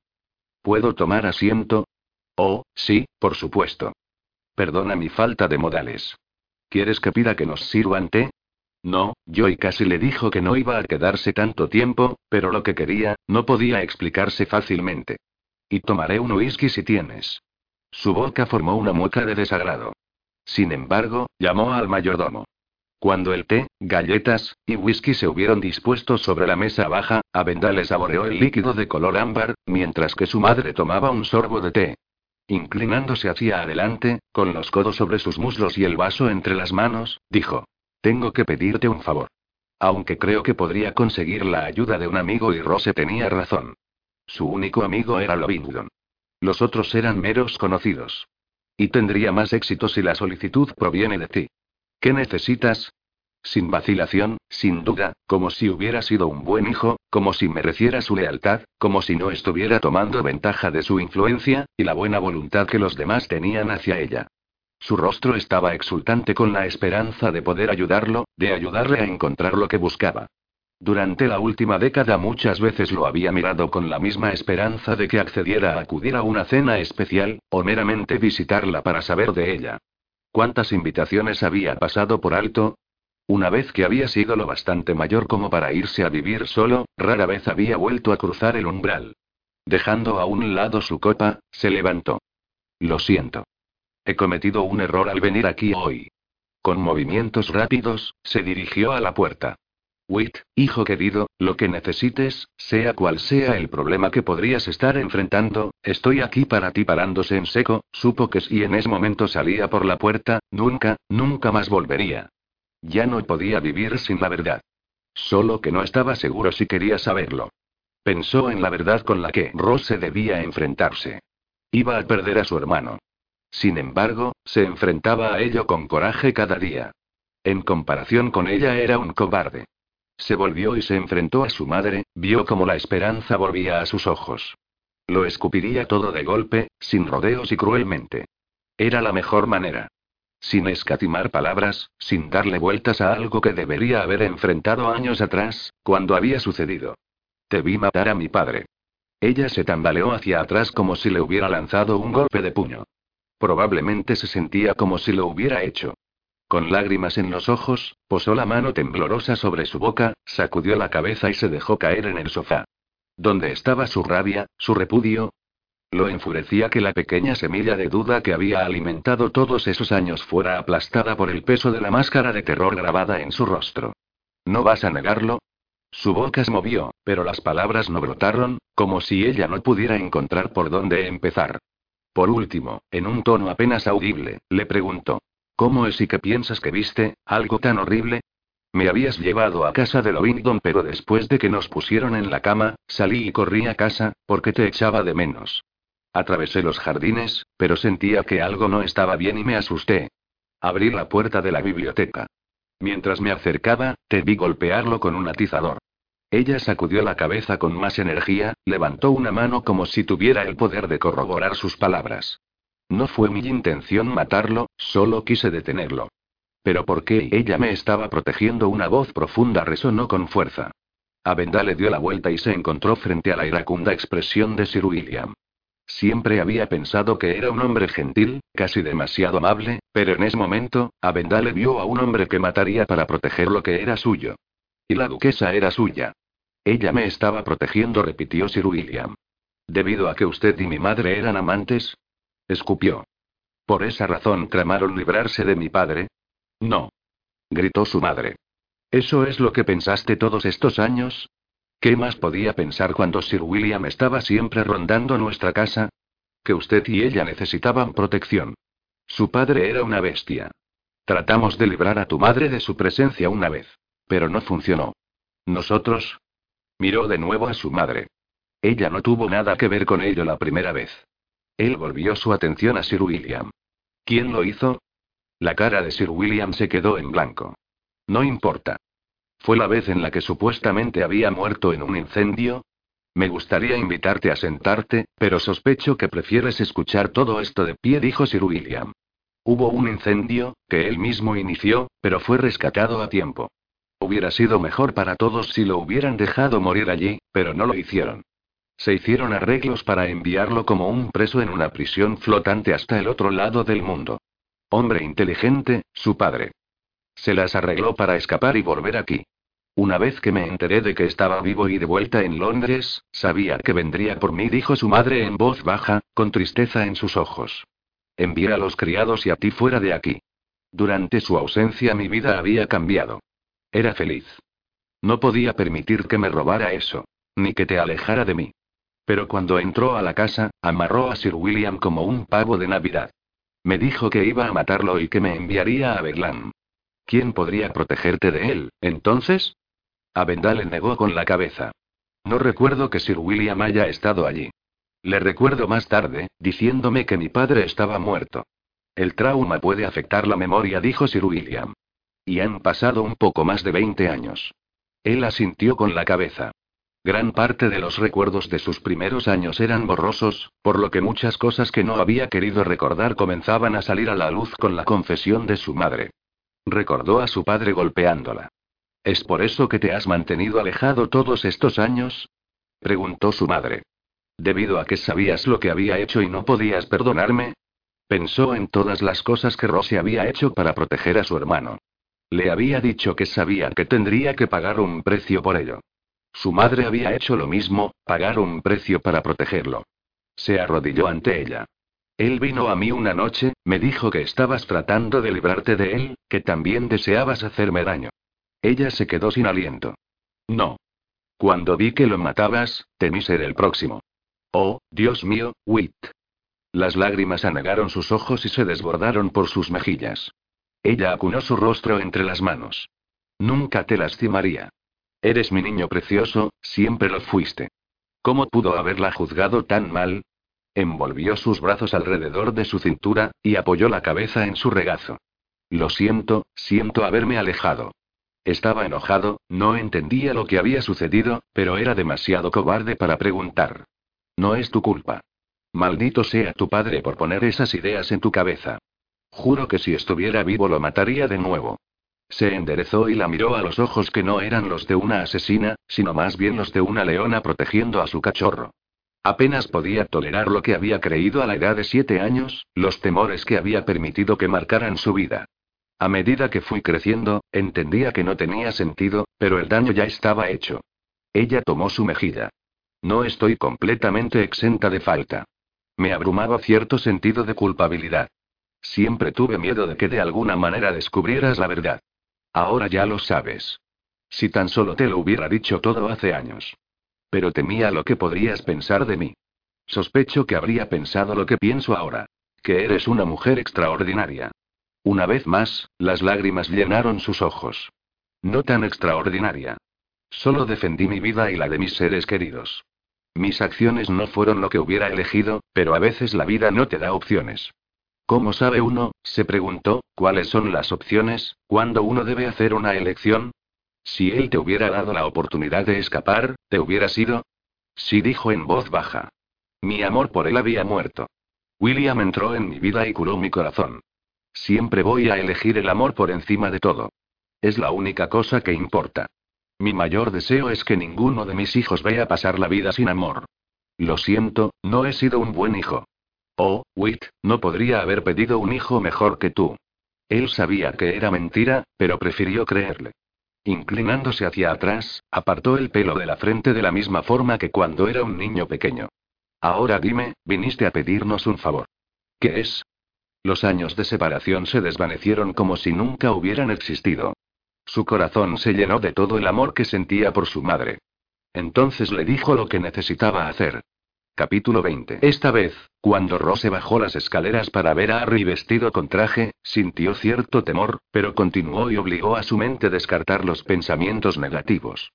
¿Puedo tomar asiento? Oh, sí, por supuesto. Perdona mi falta de modales. ¿Quieres que pida que nos sirvan té? No, Joy casi le dijo que no iba a quedarse tanto tiempo, pero lo que quería, no podía explicarse fácilmente. Y tomaré un whisky si tienes. Su boca formó una mueca de desagrado. Sin embargo, llamó al mayordomo. Cuando el té, galletas y whisky se hubieron dispuesto sobre la mesa baja, Avendale saboreó el líquido de color ámbar, mientras que su madre tomaba un sorbo de té. Inclinándose hacia adelante, con los codos sobre sus muslos y el vaso entre las manos, dijo: Tengo que pedirte un favor. Aunque creo que podría conseguir la ayuda de un amigo y Rose tenía razón. Su único amigo era Lovingdon. Los otros eran meros conocidos. Y tendría más éxito si la solicitud proviene de ti. ¿Qué necesitas? Sin vacilación, sin duda, como si hubiera sido un buen hijo, como si mereciera su lealtad, como si no estuviera tomando ventaja de su influencia, y la buena voluntad que los demás tenían hacia ella. Su rostro estaba exultante con la esperanza de poder ayudarlo, de ayudarle a encontrar lo que buscaba. Durante la última década muchas veces lo había mirado con la misma esperanza de que accediera a acudir a una cena especial, o meramente visitarla para saber de ella. ¿Cuántas invitaciones había pasado por alto? Una vez que había sido lo bastante mayor como para irse a vivir solo, rara vez había vuelto a cruzar el umbral. Dejando a un lado su copa, se levantó. Lo siento. He cometido un error al venir aquí hoy. Con movimientos rápidos, se dirigió a la puerta. Wit, hijo querido, lo que necesites, sea cual sea el problema que podrías estar enfrentando, estoy aquí para ti parándose en seco, supo que si en ese momento salía por la puerta, nunca, nunca más volvería. Ya no podía vivir sin la verdad. Solo que no estaba seguro si quería saberlo. Pensó en la verdad con la que Rose debía enfrentarse. Iba a perder a su hermano. Sin embargo, se enfrentaba a ello con coraje cada día. En comparación con ella era un cobarde. Se volvió y se enfrentó a su madre, vio como la esperanza volvía a sus ojos. Lo escupiría todo de golpe, sin rodeos y cruelmente. Era la mejor manera. Sin escatimar palabras, sin darle vueltas a algo que debería haber enfrentado años atrás, cuando había sucedido. Te vi matar a mi padre. Ella se tambaleó hacia atrás como si le hubiera lanzado un golpe de puño. Probablemente se sentía como si lo hubiera hecho. Con lágrimas en los ojos, posó la mano temblorosa sobre su boca, sacudió la cabeza y se dejó caer en el sofá. ¿Dónde estaba su rabia, su repudio? Lo enfurecía que la pequeña semilla de duda que había alimentado todos esos años fuera aplastada por el peso de la máscara de terror grabada en su rostro. ¿No vas a negarlo? Su boca se movió, pero las palabras no brotaron, como si ella no pudiera encontrar por dónde empezar. Por último, en un tono apenas audible, le preguntó. ¿Cómo es y qué piensas que viste, algo tan horrible? Me habías llevado a casa de Lovingdon, pero después de que nos pusieron en la cama, salí y corrí a casa, porque te echaba de menos. Atravesé los jardines, pero sentía que algo no estaba bien y me asusté. Abrí la puerta de la biblioteca. Mientras me acercaba, te vi golpearlo con un atizador. Ella sacudió la cabeza con más energía, levantó una mano como si tuviera el poder de corroborar sus palabras. No fue mi intención matarlo, solo quise detenerlo. Pero ¿por qué ella me estaba protegiendo? Una voz profunda resonó con fuerza. Avenda le dio la vuelta y se encontró frente a la iracunda expresión de Sir William. Siempre había pensado que era un hombre gentil, casi demasiado amable, pero en ese momento, le vio a un hombre que mataría para proteger lo que era suyo. Y la duquesa era suya. Ella me estaba protegiendo, repitió Sir William. Debido a que usted y mi madre eran amantes, Escupió. ¿Por esa razón tramaron librarse de mi padre? No. Gritó su madre. ¿Eso es lo que pensaste todos estos años? ¿Qué más podía pensar cuando Sir William estaba siempre rondando nuestra casa? Que usted y ella necesitaban protección. Su padre era una bestia. Tratamos de librar a tu madre de su presencia una vez. Pero no funcionó. Nosotros. Miró de nuevo a su madre. Ella no tuvo nada que ver con ello la primera vez. Él volvió su atención a Sir William. ¿Quién lo hizo? La cara de Sir William se quedó en blanco. No importa. ¿Fue la vez en la que supuestamente había muerto en un incendio? Me gustaría invitarte a sentarte, pero sospecho que prefieres escuchar todo esto de pie, dijo Sir William. Hubo un incendio, que él mismo inició, pero fue rescatado a tiempo. Hubiera sido mejor para todos si lo hubieran dejado morir allí, pero no lo hicieron. Se hicieron arreglos para enviarlo como un preso en una prisión flotante hasta el otro lado del mundo. Hombre inteligente, su padre. Se las arregló para escapar y volver aquí. Una vez que me enteré de que estaba vivo y de vuelta en Londres, sabía que vendría por mí, dijo su madre en voz baja, con tristeza en sus ojos. Envié a los criados y a ti fuera de aquí. Durante su ausencia mi vida había cambiado. Era feliz. No podía permitir que me robara eso, ni que te alejara de mí. Pero cuando entró a la casa, amarró a Sir William como un pavo de Navidad. Me dijo que iba a matarlo y que me enviaría a Beglan. ¿Quién podría protegerte de él, entonces? Avendale negó con la cabeza. No recuerdo que Sir William haya estado allí. Le recuerdo más tarde, diciéndome que mi padre estaba muerto. El trauma puede afectar la memoria, dijo Sir William. Y han pasado un poco más de 20 años. Él asintió con la cabeza. Gran parte de los recuerdos de sus primeros años eran borrosos, por lo que muchas cosas que no había querido recordar comenzaban a salir a la luz con la confesión de su madre. Recordó a su padre golpeándola. ¿Es por eso que te has mantenido alejado todos estos años? preguntó su madre. ¿Debido a que sabías lo que había hecho y no podías perdonarme? Pensó en todas las cosas que Rose había hecho para proteger a su hermano. Le había dicho que sabía que tendría que pagar un precio por ello. Su madre había hecho lo mismo, pagar un precio para protegerlo. Se arrodilló ante ella. Él vino a mí una noche, me dijo que estabas tratando de librarte de él, que también deseabas hacerme daño. Ella se quedó sin aliento. No. Cuando vi que lo matabas, temí ser el próximo. Oh, Dios mío, Wit. Las lágrimas anegaron sus ojos y se desbordaron por sus mejillas. Ella acunó su rostro entre las manos. Nunca te lastimaría. Eres mi niño precioso, siempre lo fuiste. ¿Cómo pudo haberla juzgado tan mal? Envolvió sus brazos alrededor de su cintura, y apoyó la cabeza en su regazo. Lo siento, siento haberme alejado. Estaba enojado, no entendía lo que había sucedido, pero era demasiado cobarde para preguntar. No es tu culpa. Maldito sea tu padre por poner esas ideas en tu cabeza. Juro que si estuviera vivo lo mataría de nuevo. Se enderezó y la miró a los ojos que no eran los de una asesina, sino más bien los de una leona protegiendo a su cachorro. Apenas podía tolerar lo que había creído a la edad de siete años, los temores que había permitido que marcaran su vida. A medida que fui creciendo, entendía que no tenía sentido, pero el daño ya estaba hecho. Ella tomó su mejilla. No estoy completamente exenta de falta. Me abrumaba cierto sentido de culpabilidad. Siempre tuve miedo de que de alguna manera descubrieras la verdad. Ahora ya lo sabes. Si tan solo te lo hubiera dicho todo hace años. Pero temía lo que podrías pensar de mí. Sospecho que habría pensado lo que pienso ahora. Que eres una mujer extraordinaria. Una vez más, las lágrimas llenaron sus ojos. No tan extraordinaria. Solo defendí mi vida y la de mis seres queridos. Mis acciones no fueron lo que hubiera elegido, pero a veces la vida no te da opciones. ¿Cómo sabe uno, se preguntó, cuáles son las opciones, cuando uno debe hacer una elección? Si él te hubiera dado la oportunidad de escapar, ¿te hubiera sido? Sí dijo en voz baja. Mi amor por él había muerto. William entró en mi vida y curó mi corazón. Siempre voy a elegir el amor por encima de todo. Es la única cosa que importa. Mi mayor deseo es que ninguno de mis hijos vea pasar la vida sin amor. Lo siento, no he sido un buen hijo. Oh, Whit, no podría haber pedido un hijo mejor que tú. Él sabía que era mentira, pero prefirió creerle. Inclinándose hacia atrás, apartó el pelo de la frente de la misma forma que cuando era un niño pequeño. Ahora dime, viniste a pedirnos un favor. ¿Qué es? Los años de separación se desvanecieron como si nunca hubieran existido. Su corazón se llenó de todo el amor que sentía por su madre. Entonces le dijo lo que necesitaba hacer. Capítulo 20. Esta vez, cuando Rose bajó las escaleras para ver a Harry vestido con traje, sintió cierto temor, pero continuó y obligó a su mente descartar los pensamientos negativos.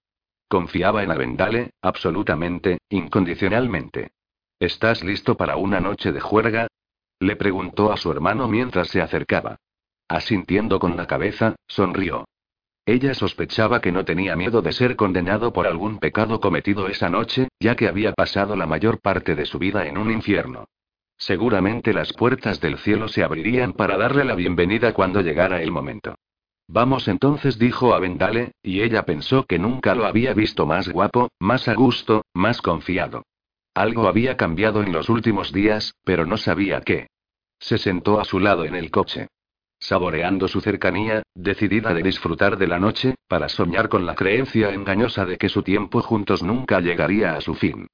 Confiaba en Avendale, absolutamente, incondicionalmente. ¿Estás listo para una noche de juerga? Le preguntó a su hermano mientras se acercaba. Asintiendo con la cabeza, sonrió. Ella sospechaba que no tenía miedo de ser condenado por algún pecado cometido esa noche, ya que había pasado la mayor parte de su vida en un infierno. Seguramente las puertas del cielo se abrirían para darle la bienvenida cuando llegara el momento. Vamos entonces, dijo a Vendale, y ella pensó que nunca lo había visto más guapo, más a gusto, más confiado. Algo había cambiado en los últimos días, pero no sabía qué. Se sentó a su lado en el coche. Saboreando su cercanía, decidida de disfrutar de la noche, para soñar con la creencia engañosa de que su tiempo juntos nunca llegaría a su fin.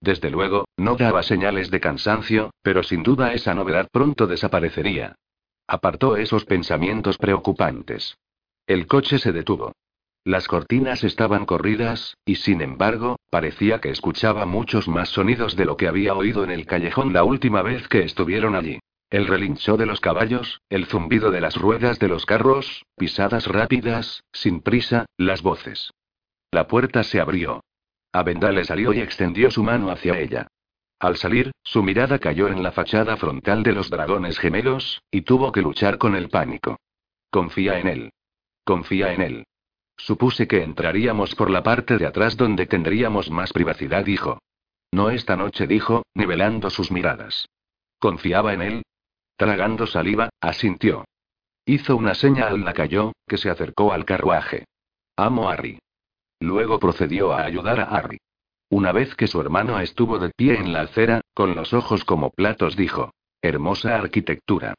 Desde luego, no daba señales de cansancio, pero sin duda esa novedad pronto desaparecería. Apartó esos pensamientos preocupantes. El coche se detuvo. Las cortinas estaban corridas, y sin embargo, parecía que escuchaba muchos más sonidos de lo que había oído en el callejón la última vez que estuvieron allí. El relincho de los caballos, el zumbido de las ruedas de los carros, pisadas rápidas, sin prisa, las voces. La puerta se abrió. Avendale salió y extendió su mano hacia ella. Al salir, su mirada cayó en la fachada frontal de los dragones gemelos, y tuvo que luchar con el pánico. Confía en él. Confía en él. Supuse que entraríamos por la parte de atrás donde tendríamos más privacidad, dijo. No esta noche, dijo, nivelando sus miradas. ¿Confiaba en él? Tragando saliva, asintió. Hizo una seña al lacayó, que se acercó al carruaje. Amo a Harry. Luego procedió a ayudar a Harry. Una vez que su hermano estuvo de pie en la acera, con los ojos como platos, dijo. Hermosa arquitectura.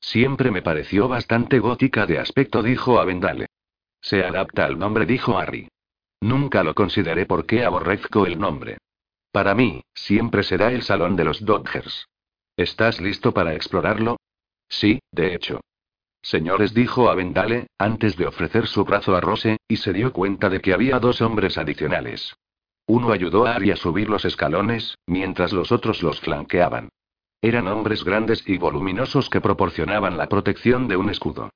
Siempre me pareció bastante gótica de aspecto, dijo Avendale. Se adapta al nombre, dijo Harry. Nunca lo consideré porque aborrezco el nombre. Para mí, siempre será el salón de los Dodgers. ¿Estás listo para explorarlo? Sí, de hecho. Señores, dijo Avendale, antes de ofrecer su brazo a Rose, y se dio cuenta de que había dos hombres adicionales. Uno ayudó a Harry a subir los escalones, mientras los otros los flanqueaban. Eran hombres grandes y voluminosos que proporcionaban la protección de un escudo.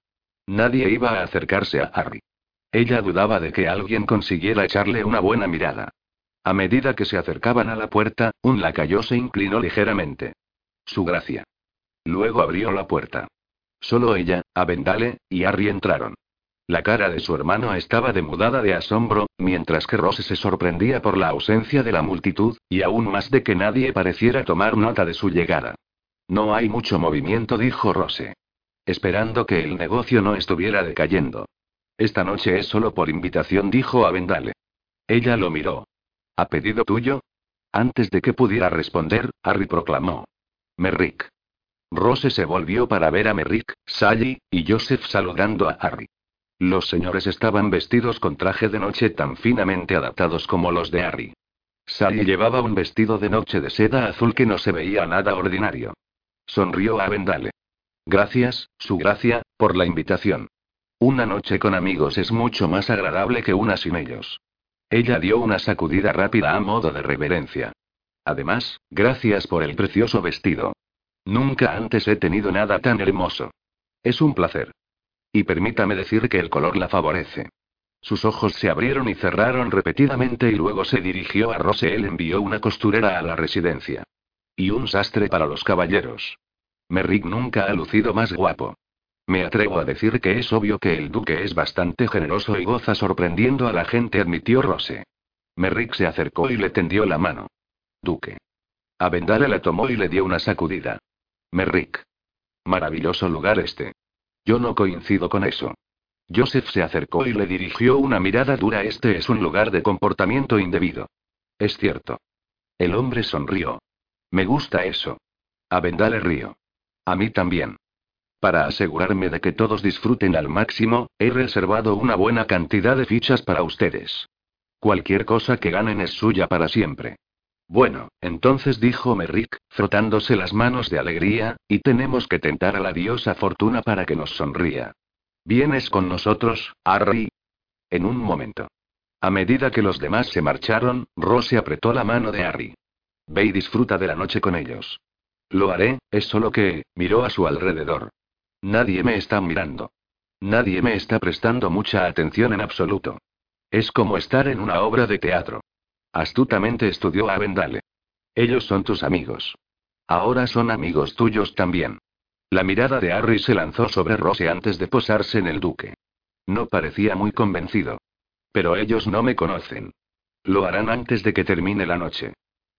Nadie iba a acercarse a Harry. Ella dudaba de que alguien consiguiera echarle una buena mirada. A medida que se acercaban a la puerta, un lacayo se inclinó ligeramente. Su gracia. Luego abrió la puerta. Solo ella, Avendale, y Harry entraron. La cara de su hermano estaba demudada de asombro, mientras que Rose se sorprendía por la ausencia de la multitud, y aún más de que nadie pareciera tomar nota de su llegada. No hay mucho movimiento, dijo Rose. Esperando que el negocio no estuviera decayendo. Esta noche es solo por invitación, dijo Avendale. Ella lo miró. ¿A pedido tuyo? Antes de que pudiera responder, Harry proclamó. Merrick. Rose se volvió para ver a Merrick, Sally, y Joseph saludando a Harry. Los señores estaban vestidos con traje de noche tan finamente adaptados como los de Harry. Sally llevaba un vestido de noche de seda azul que no se veía nada ordinario. Sonrió a Avendale. Gracias, su gracia, por la invitación. Una noche con amigos es mucho más agradable que una sin ellos. Ella dio una sacudida rápida a modo de reverencia. Además, gracias por el precioso vestido. Nunca antes he tenido nada tan hermoso. Es un placer. Y permítame decir que el color la favorece. Sus ojos se abrieron y cerraron repetidamente y luego se dirigió a Rose. Él envió una costurera a la residencia. Y un sastre para los caballeros. Merrick nunca ha lucido más guapo. Me atrevo a decir que es obvio que el duque es bastante generoso y goza sorprendiendo a la gente, admitió Rose. Merrick se acercó y le tendió la mano. Duque. Avendale la tomó y le dio una sacudida. Merrick. Maravilloso lugar este. Yo no coincido con eso. Joseph se acercó y le dirigió una mirada dura. Este es un lugar de comportamiento indebido. Es cierto. El hombre sonrió. Me gusta eso. Avendale río. A mí también. Para asegurarme de que todos disfruten al máximo, he reservado una buena cantidad de fichas para ustedes. Cualquier cosa que ganen es suya para siempre. Bueno, entonces dijo Merrick, frotándose las manos de alegría, y tenemos que tentar a la diosa Fortuna para que nos sonría. ¿Vienes con nosotros, Harry? En un momento. A medida que los demás se marcharon, Rose apretó la mano de Harry. Ve y disfruta de la noche con ellos. Lo haré, es solo que, miró a su alrededor. Nadie me está mirando. Nadie me está prestando mucha atención en absoluto. Es como estar en una obra de teatro. Astutamente estudió a Vendale. Ellos son tus amigos. Ahora son amigos tuyos también. La mirada de Harry se lanzó sobre Rose antes de posarse en el duque. No parecía muy convencido. Pero ellos no me conocen. Lo harán antes de que termine la noche.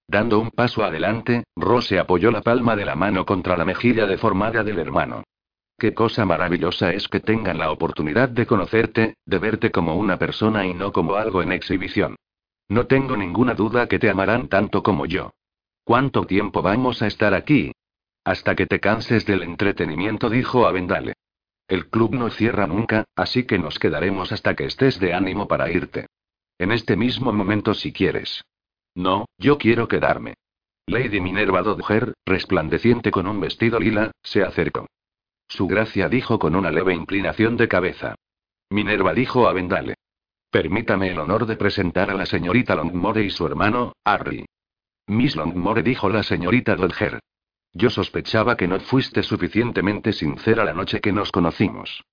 Dando un paso adelante, Rose apoyó la palma de la mano contra la mejilla deformada del hermano. Qué cosa maravillosa es que tengan la oportunidad de conocerte, de verte como una persona y no como algo en exhibición. No tengo ninguna duda que te amarán tanto como yo. ¿Cuánto tiempo vamos a estar aquí? Hasta que te canses del entretenimiento, dijo Avendale. El club no cierra nunca, así que nos quedaremos hasta que estés de ánimo para irte. En este mismo momento si quieres. No, yo quiero quedarme. Lady Minerva Dodger, resplandeciente con un vestido lila, se acercó. Su gracia dijo con una leve inclinación de cabeza. Minerva dijo a Vendale. Permítame el honor de presentar a la señorita Longmore y su hermano, Harry. Miss Longmore dijo la señorita Dodger. Yo sospechaba que no fuiste suficientemente sincera la noche que nos conocimos.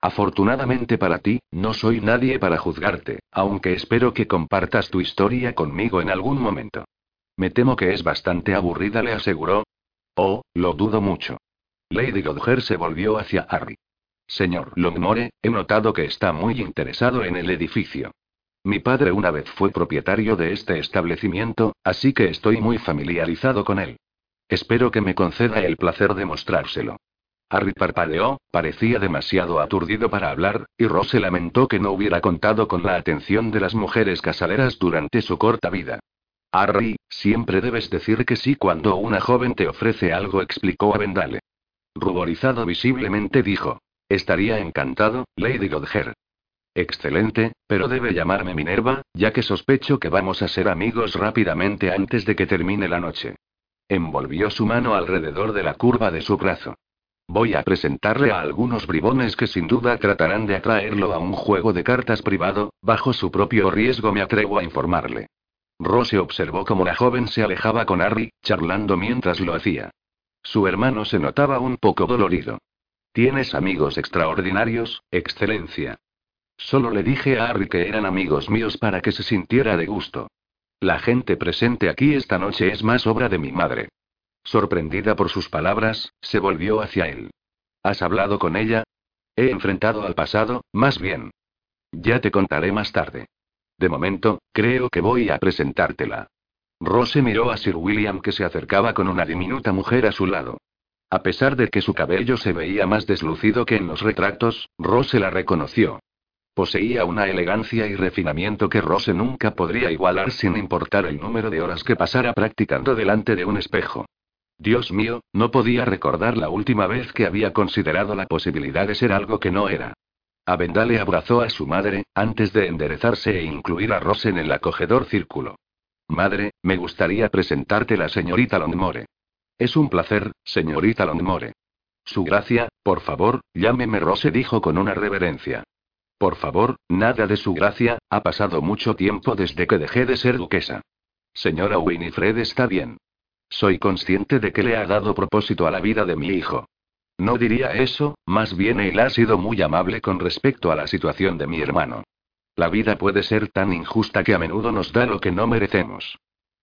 Afortunadamente para ti, no soy nadie para juzgarte, aunque espero que compartas tu historia conmigo en algún momento. Me temo que es bastante aburrida, le aseguró. Oh, lo dudo mucho. Lady Godger se volvió hacia Harry. Señor Longmore, he notado que está muy interesado en el edificio. Mi padre una vez fue propietario de este establecimiento, así que estoy muy familiarizado con él. Espero que me conceda el placer de mostrárselo. Harry parpadeó, parecía demasiado aturdido para hablar, y Rose lamentó que no hubiera contado con la atención de las mujeres casaleras durante su corta vida. Harry, siempre debes decir que sí cuando una joven te ofrece algo, explicó a Vendale. Ruborizado visiblemente dijo. Estaría encantado, Lady Godger. Excelente, pero debe llamarme Minerva, ya que sospecho que vamos a ser amigos rápidamente antes de que termine la noche. Envolvió su mano alrededor de la curva de su brazo. Voy a presentarle a algunos bribones que sin duda tratarán de atraerlo a un juego de cartas privado, bajo su propio riesgo me atrevo a informarle. Rose observó cómo la joven se alejaba con Harry, charlando mientras lo hacía. Su hermano se notaba un poco dolorido. Tienes amigos extraordinarios, excelencia. Solo le dije a Harry que eran amigos míos para que se sintiera de gusto. La gente presente aquí esta noche es más obra de mi madre. Sorprendida por sus palabras, se volvió hacia él. ¿Has hablado con ella? He enfrentado al pasado, más bien. Ya te contaré más tarde. De momento, creo que voy a presentártela. Rose miró a Sir William que se acercaba con una diminuta mujer a su lado. A pesar de que su cabello se veía más deslucido que en los retratos, Rose la reconoció. Poseía una elegancia y refinamiento que Rose nunca podría igualar sin importar el número de horas que pasara practicando delante de un espejo. Dios mío, no podía recordar la última vez que había considerado la posibilidad de ser algo que no era. Avendale abrazó a su madre, antes de enderezarse e incluir a Rose en el acogedor círculo. Madre, me gustaría presentarte la señorita Longmore. Es un placer, señorita Longmore. Su gracia, por favor, llámeme Rose, dijo con una reverencia. Por favor, nada de su gracia, ha pasado mucho tiempo desde que dejé de ser duquesa. Señora Winifred está bien. Soy consciente de que le ha dado propósito a la vida de mi hijo. No diría eso, más bien él ha sido muy amable con respecto a la situación de mi hermano. La vida puede ser tan injusta que a menudo nos da lo que no merecemos.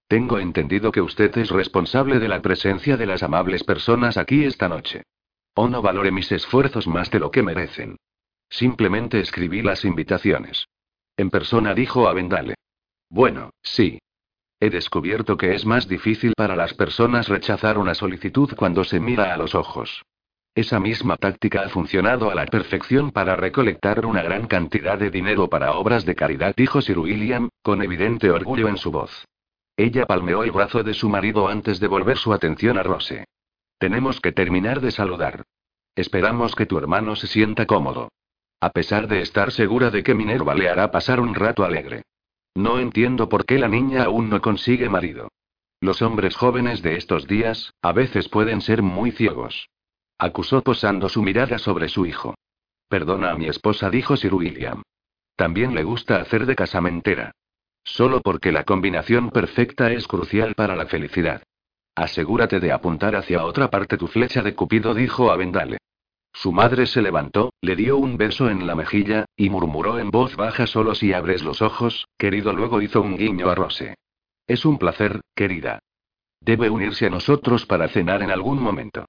Tengo entendido que usted es responsable de la presencia de las amables personas aquí esta noche. O no valore mis esfuerzos más de lo que merecen. Simplemente escribí las invitaciones. En persona dijo a Vendale. Bueno, sí. He descubierto que es más difícil para las personas rechazar una solicitud cuando se mira a los ojos. Esa misma táctica ha funcionado a la perfección para recolectar una gran cantidad de dinero para obras de caridad, dijo Sir William, con evidente orgullo en su voz. Ella palmeó el brazo de su marido antes de volver su atención a Rose. Tenemos que terminar de saludar. Esperamos que tu hermano se sienta cómodo. A pesar de estar segura de que Minerva le hará pasar un rato alegre. No entiendo por qué la niña aún no consigue marido. Los hombres jóvenes de estos días, a veces pueden ser muy ciegos. Acusó posando su mirada sobre su hijo. Perdona a mi esposa, dijo Sir William. También le gusta hacer de casamentera. Solo porque la combinación perfecta es crucial para la felicidad. Asegúrate de apuntar hacia otra parte tu flecha de Cupido, dijo a Vendale. Su madre se levantó, le dio un beso en la mejilla, y murmuró en voz baja solo si abres los ojos, querido. Luego hizo un guiño a Rose. Es un placer, querida. Debe unirse a nosotros para cenar en algún momento.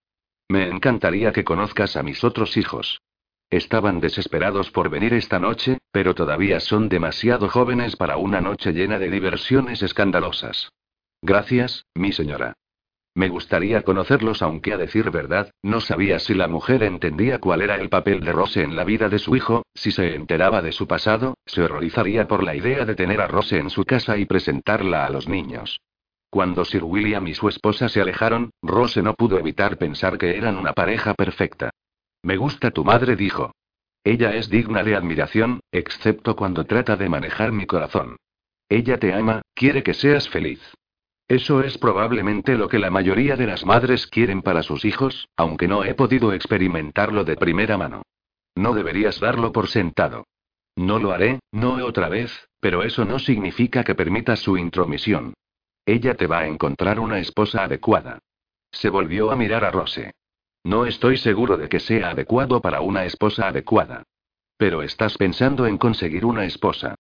Me encantaría que conozcas a mis otros hijos. Estaban desesperados por venir esta noche, pero todavía son demasiado jóvenes para una noche llena de diversiones escandalosas. Gracias, mi señora. Me gustaría conocerlos, aunque a decir verdad, no sabía si la mujer entendía cuál era el papel de Rose en la vida de su hijo, si se enteraba de su pasado, se horrorizaría por la idea de tener a Rose en su casa y presentarla a los niños. Cuando Sir William y su esposa se alejaron, Rose no pudo evitar pensar que eran una pareja perfecta. Me gusta tu madre, dijo. Ella es digna de admiración, excepto cuando trata de manejar mi corazón. Ella te ama, quiere que seas feliz. Eso es probablemente lo que la mayoría de las madres quieren para sus hijos, aunque no he podido experimentarlo de primera mano. No deberías darlo por sentado. No lo haré, no otra vez, pero eso no significa que permitas su intromisión. Ella te va a encontrar una esposa adecuada. Se volvió a mirar a Rose. No estoy seguro de que sea adecuado para una esposa adecuada. Pero estás pensando en conseguir una esposa.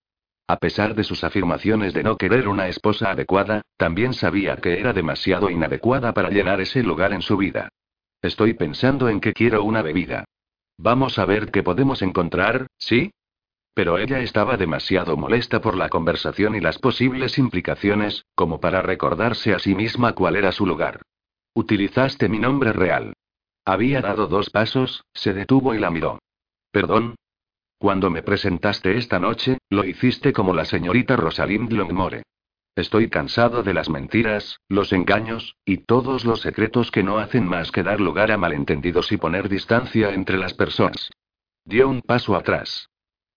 A pesar de sus afirmaciones de no querer una esposa adecuada, también sabía que era demasiado inadecuada para llenar ese lugar en su vida. Estoy pensando en que quiero una bebida. Vamos a ver qué podemos encontrar, ¿sí? Pero ella estaba demasiado molesta por la conversación y las posibles implicaciones, como para recordarse a sí misma cuál era su lugar. Utilizaste mi nombre real. Había dado dos pasos, se detuvo y la miró. Perdón, cuando me presentaste esta noche, lo hiciste como la señorita Rosalind Longmore. Estoy cansado de las mentiras, los engaños, y todos los secretos que no hacen más que dar lugar a malentendidos y poner distancia entre las personas. Dio un paso atrás.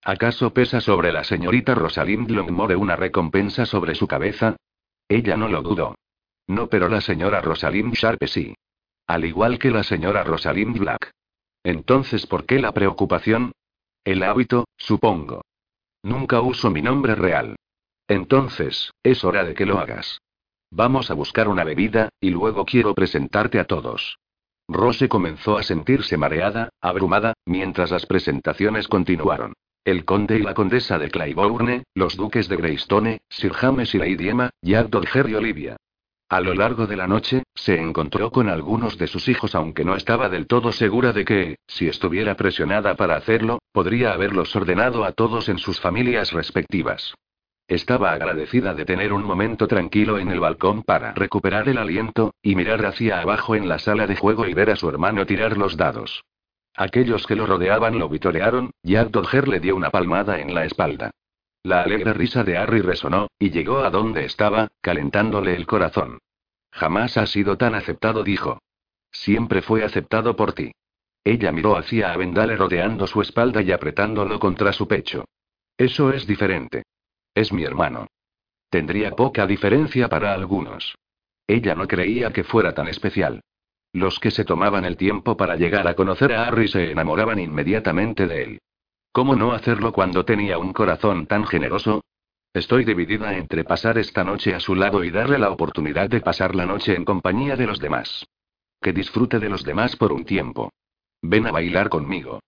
¿Acaso pesa sobre la señorita Rosalind Longmore una recompensa sobre su cabeza? Ella no lo dudó. No, pero la señora Rosalind Sharpe sí. Al igual que la señora Rosalind Black. Entonces, ¿por qué la preocupación? El hábito, supongo. Nunca uso mi nombre real. Entonces, es hora de que lo hagas. Vamos a buscar una bebida, y luego quiero presentarte a todos. Rose comenzó a sentirse mareada, abrumada, mientras las presentaciones continuaron. El conde y la condesa de Claiborne, los duques de Greystone, Sir James y Lady Emma, Jack Dodger y Olivia. A lo largo de la noche, se encontró con algunos de sus hijos aunque no estaba del todo segura de que, si estuviera presionada para hacerlo, podría haberlos ordenado a todos en sus familias respectivas. Estaba agradecida de tener un momento tranquilo en el balcón para recuperar el aliento, y mirar hacia abajo en la sala de juego y ver a su hermano tirar los dados. Aquellos que lo rodeaban lo vitorearon, Jack Dodger le dio una palmada en la espalda. La alegre risa de Harry resonó, y llegó a donde estaba, calentándole el corazón. Jamás ha sido tan aceptado, dijo. Siempre fue aceptado por ti. Ella miró hacia Avendale rodeando su espalda y apretándolo contra su pecho. Eso es diferente. Es mi hermano. Tendría poca diferencia para algunos. Ella no creía que fuera tan especial. Los que se tomaban el tiempo para llegar a conocer a Harry se enamoraban inmediatamente de él. ¿Cómo no hacerlo cuando tenía un corazón tan generoso? Estoy dividida entre pasar esta noche a su lado y darle la oportunidad de pasar la noche en compañía de los demás. Que disfrute de los demás por un tiempo. Ven a bailar conmigo.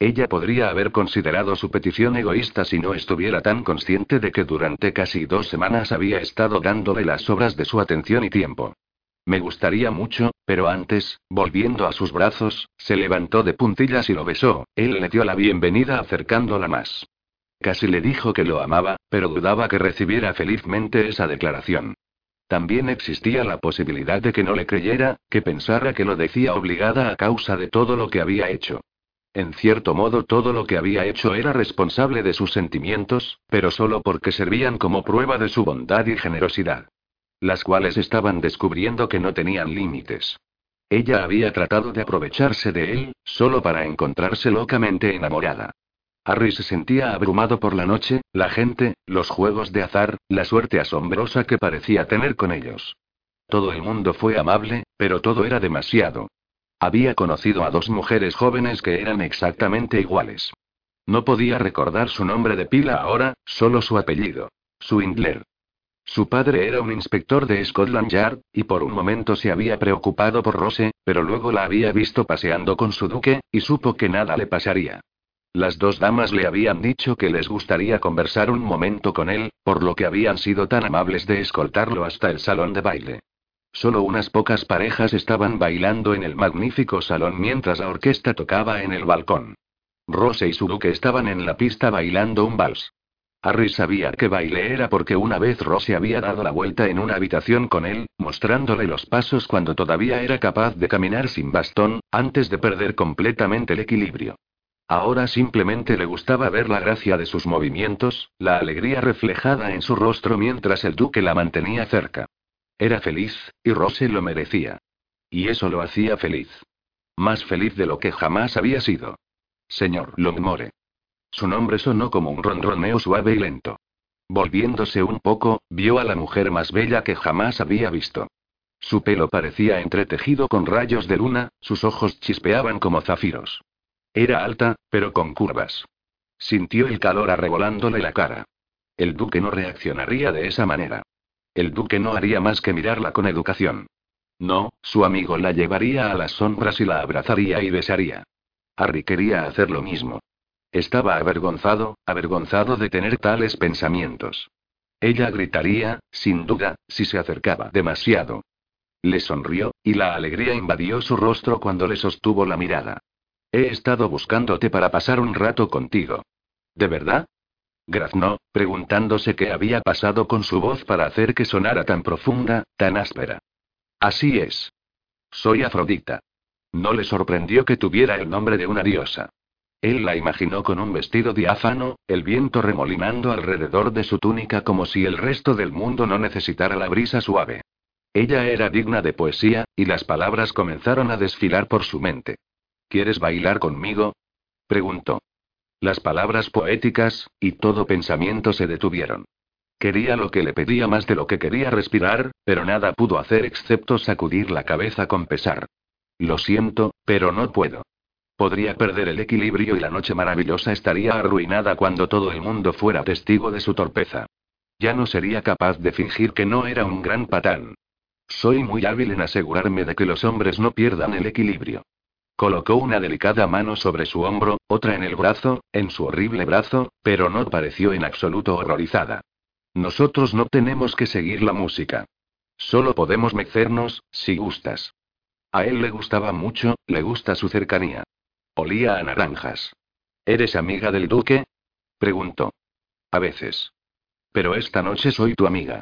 Ella podría haber considerado su petición egoísta si no estuviera tan consciente de que durante casi dos semanas había estado dándole las sobras de su atención y tiempo. Me gustaría mucho, pero antes, volviendo a sus brazos, se levantó de puntillas y lo besó. Él le dio la bienvenida acercándola más. Casi le dijo que lo amaba, pero dudaba que recibiera felizmente esa declaración. También existía la posibilidad de que no le creyera, que pensara que lo decía obligada a causa de todo lo que había hecho. En cierto modo todo lo que había hecho era responsable de sus sentimientos, pero solo porque servían como prueba de su bondad y generosidad las cuales estaban descubriendo que no tenían límites. Ella había tratado de aprovecharse de él, solo para encontrarse locamente enamorada. Harry se sentía abrumado por la noche, la gente, los juegos de azar, la suerte asombrosa que parecía tener con ellos. Todo el mundo fue amable, pero todo era demasiado. Había conocido a dos mujeres jóvenes que eran exactamente iguales. No podía recordar su nombre de pila ahora, solo su apellido. Swindler. Su padre era un inspector de Scotland Yard, y por un momento se había preocupado por Rose, pero luego la había visto paseando con su duque, y supo que nada le pasaría. Las dos damas le habían dicho que les gustaría conversar un momento con él, por lo que habían sido tan amables de escoltarlo hasta el salón de baile. Solo unas pocas parejas estaban bailando en el magnífico salón mientras la orquesta tocaba en el balcón. Rose y su duque estaban en la pista bailando un vals. Harry sabía que baile era porque una vez Rose había dado la vuelta en una habitación con él, mostrándole los pasos cuando todavía era capaz de caminar sin bastón, antes de perder completamente el equilibrio. Ahora simplemente le gustaba ver la gracia de sus movimientos, la alegría reflejada en su rostro mientras el duque la mantenía cerca. Era feliz, y Rose lo merecía. Y eso lo hacía feliz. más feliz de lo que jamás había sido. Señor Longmore. Su nombre sonó como un ronroneo suave y lento. Volviéndose un poco, vio a la mujer más bella que jamás había visto. Su pelo parecía entretejido con rayos de luna, sus ojos chispeaban como zafiros. Era alta, pero con curvas. Sintió el calor arrebolándole la cara. El duque no reaccionaría de esa manera. El duque no haría más que mirarla con educación. No, su amigo la llevaría a las sombras y la abrazaría y besaría. Harry quería hacer lo mismo. Estaba avergonzado, avergonzado de tener tales pensamientos. Ella gritaría, sin duda, si se acercaba demasiado. Le sonrió, y la alegría invadió su rostro cuando le sostuvo la mirada. He estado buscándote para pasar un rato contigo. ¿De verdad? Graznó, preguntándose qué había pasado con su voz para hacer que sonara tan profunda, tan áspera. Así es. Soy Afrodita. No le sorprendió que tuviera el nombre de una diosa. Él la imaginó con un vestido diáfano, el viento remolinando alrededor de su túnica como si el resto del mundo no necesitara la brisa suave. Ella era digna de poesía, y las palabras comenzaron a desfilar por su mente. ¿Quieres bailar conmigo? preguntó. Las palabras poéticas, y todo pensamiento se detuvieron. Quería lo que le pedía más de lo que quería respirar, pero nada pudo hacer excepto sacudir la cabeza con pesar. Lo siento, pero no puedo. Podría perder el equilibrio y la noche maravillosa estaría arruinada cuando todo el mundo fuera testigo de su torpeza. Ya no sería capaz de fingir que no era un gran patán. Soy muy hábil en asegurarme de que los hombres no pierdan el equilibrio. Colocó una delicada mano sobre su hombro, otra en el brazo, en su horrible brazo, pero no pareció en absoluto horrorizada. Nosotros no tenemos que seguir la música. Solo podemos mecernos, si gustas. A él le gustaba mucho, le gusta su cercanía. Olía a naranjas. ¿Eres amiga del duque? preguntó. A veces. Pero esta noche soy tu amiga.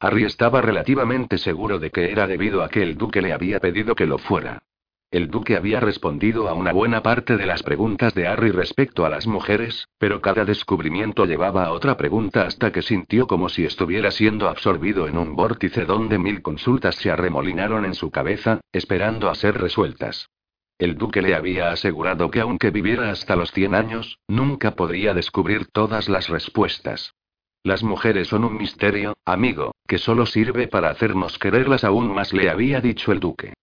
Harry estaba relativamente seguro de que era debido a que el duque le había pedido que lo fuera. El duque había respondido a una buena parte de las preguntas de Harry respecto a las mujeres, pero cada descubrimiento llevaba a otra pregunta hasta que sintió como si estuviera siendo absorbido en un vórtice donde mil consultas se arremolinaron en su cabeza, esperando a ser resueltas. El duque le había asegurado que aunque viviera hasta los 100 años, nunca podría descubrir todas las respuestas. Las mujeres son un misterio, amigo, que solo sirve para hacernos quererlas aún más, le había dicho el duque.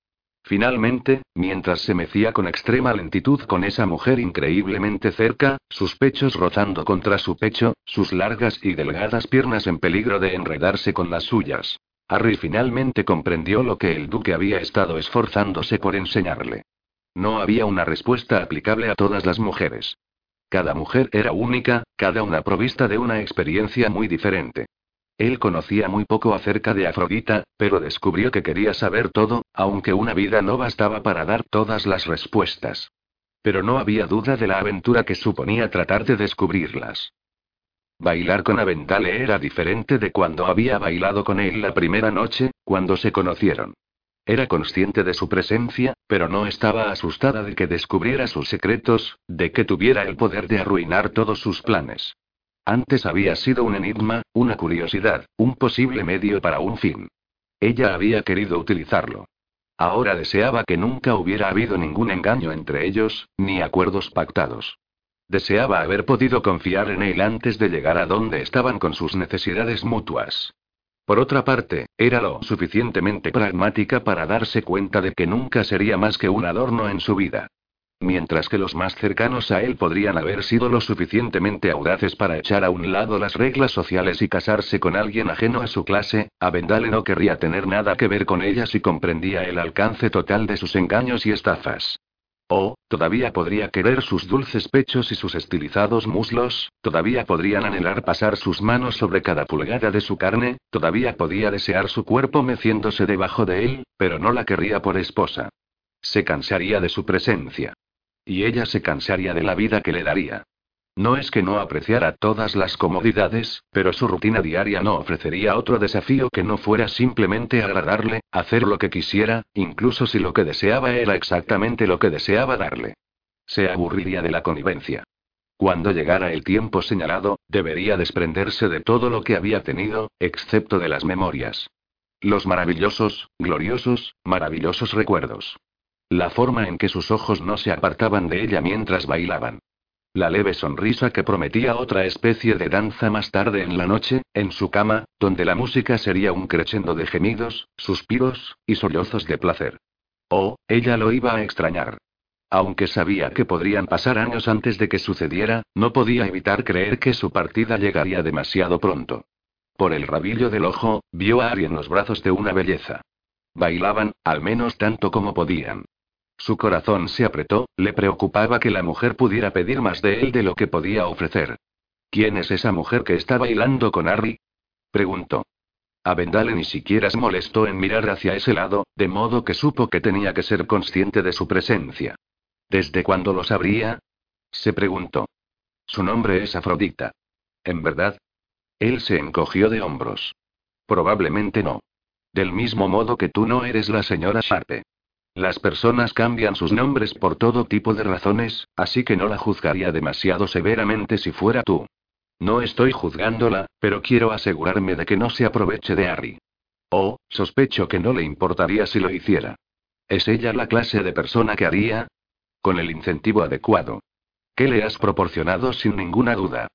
Finalmente, mientras se mecía con extrema lentitud con esa mujer increíblemente cerca, sus pechos rozando contra su pecho, sus largas y delgadas piernas en peligro de enredarse con las suyas. Harry finalmente comprendió lo que el duque había estado esforzándose por enseñarle. No había una respuesta aplicable a todas las mujeres. Cada mujer era única, cada una provista de una experiencia muy diferente. Él conocía muy poco acerca de Afrodita, pero descubrió que quería saber todo, aunque una vida no bastaba para dar todas las respuestas. Pero no había duda de la aventura que suponía tratar de descubrirlas. Bailar con Aventale era diferente de cuando había bailado con él la primera noche, cuando se conocieron. Era consciente de su presencia, pero no estaba asustada de que descubriera sus secretos, de que tuviera el poder de arruinar todos sus planes. Antes había sido un enigma, una curiosidad, un posible medio para un fin. Ella había querido utilizarlo. Ahora deseaba que nunca hubiera habido ningún engaño entre ellos, ni acuerdos pactados. Deseaba haber podido confiar en él antes de llegar a donde estaban con sus necesidades mutuas. Por otra parte, era lo suficientemente pragmática para darse cuenta de que nunca sería más que un adorno en su vida. Mientras que los más cercanos a él podrían haber sido lo suficientemente audaces para echar a un lado las reglas sociales y casarse con alguien ajeno a su clase, Avendale no querría tener nada que ver con ellas y comprendía el alcance total de sus engaños y estafas. Oh, todavía podría querer sus dulces pechos y sus estilizados muslos, todavía podrían anhelar pasar sus manos sobre cada pulgada de su carne, todavía podía desear su cuerpo meciéndose debajo de él, pero no la querría por esposa. Se cansaría de su presencia. Y ella se cansaría de la vida que le daría. No es que no apreciara todas las comodidades, pero su rutina diaria no ofrecería otro desafío que no fuera simplemente agradarle, hacer lo que quisiera, incluso si lo que deseaba era exactamente lo que deseaba darle. Se aburriría de la connivencia. Cuando llegara el tiempo señalado, debería desprenderse de todo lo que había tenido, excepto de las memorias. Los maravillosos, gloriosos, maravillosos recuerdos. La forma en que sus ojos no se apartaban de ella mientras bailaban. La leve sonrisa que prometía otra especie de danza más tarde en la noche, en su cama, donde la música sería un crescendo de gemidos, suspiros, y sollozos de placer. Oh, ella lo iba a extrañar. Aunque sabía que podrían pasar años antes de que sucediera, no podía evitar creer que su partida llegaría demasiado pronto. Por el rabillo del ojo, vio a Ari en los brazos de una belleza. Bailaban, al menos tanto como podían. Su corazón se apretó, le preocupaba que la mujer pudiera pedir más de él de lo que podía ofrecer. ¿Quién es esa mujer que está bailando con Harry? preguntó. Avendale ni siquiera se molestó en mirar hacia ese lado, de modo que supo que tenía que ser consciente de su presencia. ¿Desde cuándo lo sabría? se preguntó. Su nombre es Afrodita. ¿En verdad? Él se encogió de hombros. Probablemente no. Del mismo modo que tú no eres la señora Sharpe. Las personas cambian sus nombres por todo tipo de razones, así que no la juzgaría demasiado severamente si fuera tú. No estoy juzgándola, pero quiero asegurarme de que no se aproveche de Harry. Oh, sospecho que no le importaría si lo hiciera. ¿Es ella la clase de persona que haría? Con el incentivo adecuado. ¿Qué le has proporcionado sin ninguna duda?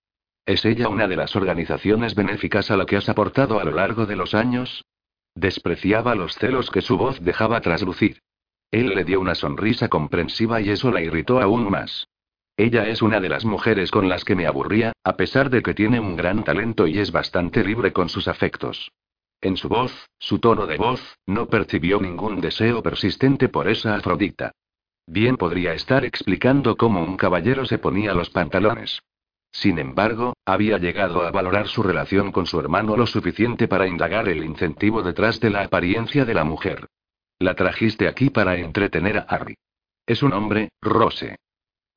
¿Es ella una de las organizaciones benéficas a la que has aportado a lo largo de los años? Despreciaba los celos que su voz dejaba traslucir. Él le dio una sonrisa comprensiva y eso la irritó aún más. Ella es una de las mujeres con las que me aburría, a pesar de que tiene un gran talento y es bastante libre con sus afectos. En su voz, su tono de voz, no percibió ningún deseo persistente por esa Afrodita. Bien podría estar explicando cómo un caballero se ponía los pantalones. Sin embargo, había llegado a valorar su relación con su hermano lo suficiente para indagar el incentivo detrás de la apariencia de la mujer. La trajiste aquí para entretener a Harry. Es un hombre, Rose.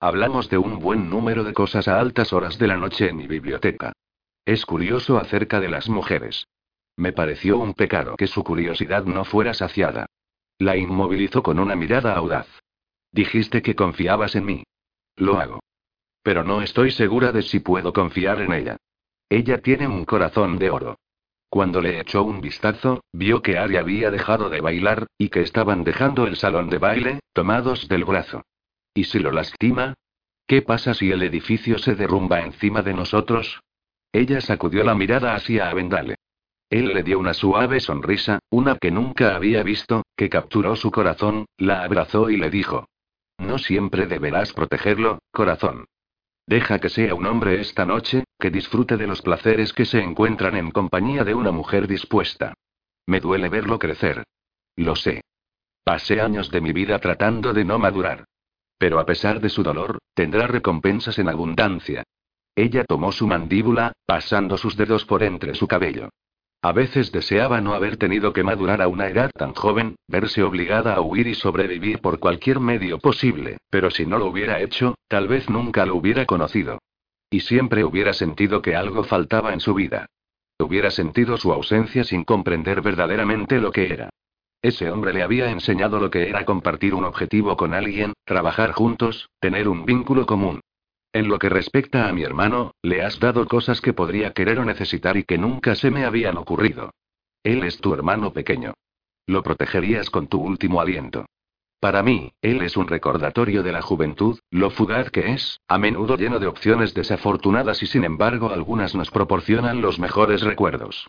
Hablamos de un buen número de cosas a altas horas de la noche en mi biblioteca. Es curioso acerca de las mujeres. Me pareció un pecado que su curiosidad no fuera saciada. La inmovilizó con una mirada audaz. Dijiste que confiabas en mí. Lo hago. Pero no estoy segura de si puedo confiar en ella. Ella tiene un corazón de oro. Cuando le echó un vistazo, vio que Ari había dejado de bailar, y que estaban dejando el salón de baile, tomados del brazo. ¿Y si lo lastima? ¿Qué pasa si el edificio se derrumba encima de nosotros? Ella sacudió la mirada hacia Avendale. Él le dio una suave sonrisa, una que nunca había visto, que capturó su corazón, la abrazó y le dijo. No siempre deberás protegerlo, corazón. Deja que sea un hombre esta noche, que disfrute de los placeres que se encuentran en compañía de una mujer dispuesta. Me duele verlo crecer. Lo sé. Pasé años de mi vida tratando de no madurar. Pero a pesar de su dolor, tendrá recompensas en abundancia. Ella tomó su mandíbula, pasando sus dedos por entre su cabello. A veces deseaba no haber tenido que madurar a una edad tan joven, verse obligada a huir y sobrevivir por cualquier medio posible, pero si no lo hubiera hecho, tal vez nunca lo hubiera conocido. Y siempre hubiera sentido que algo faltaba en su vida. Hubiera sentido su ausencia sin comprender verdaderamente lo que era. Ese hombre le había enseñado lo que era compartir un objetivo con alguien, trabajar juntos, tener un vínculo común. En lo que respecta a mi hermano, le has dado cosas que podría querer o necesitar y que nunca se me habían ocurrido. Él es tu hermano pequeño. Lo protegerías con tu último aliento. Para mí, él es un recordatorio de la juventud, lo fugaz que es, a menudo lleno de opciones desafortunadas y sin embargo algunas nos proporcionan los mejores recuerdos.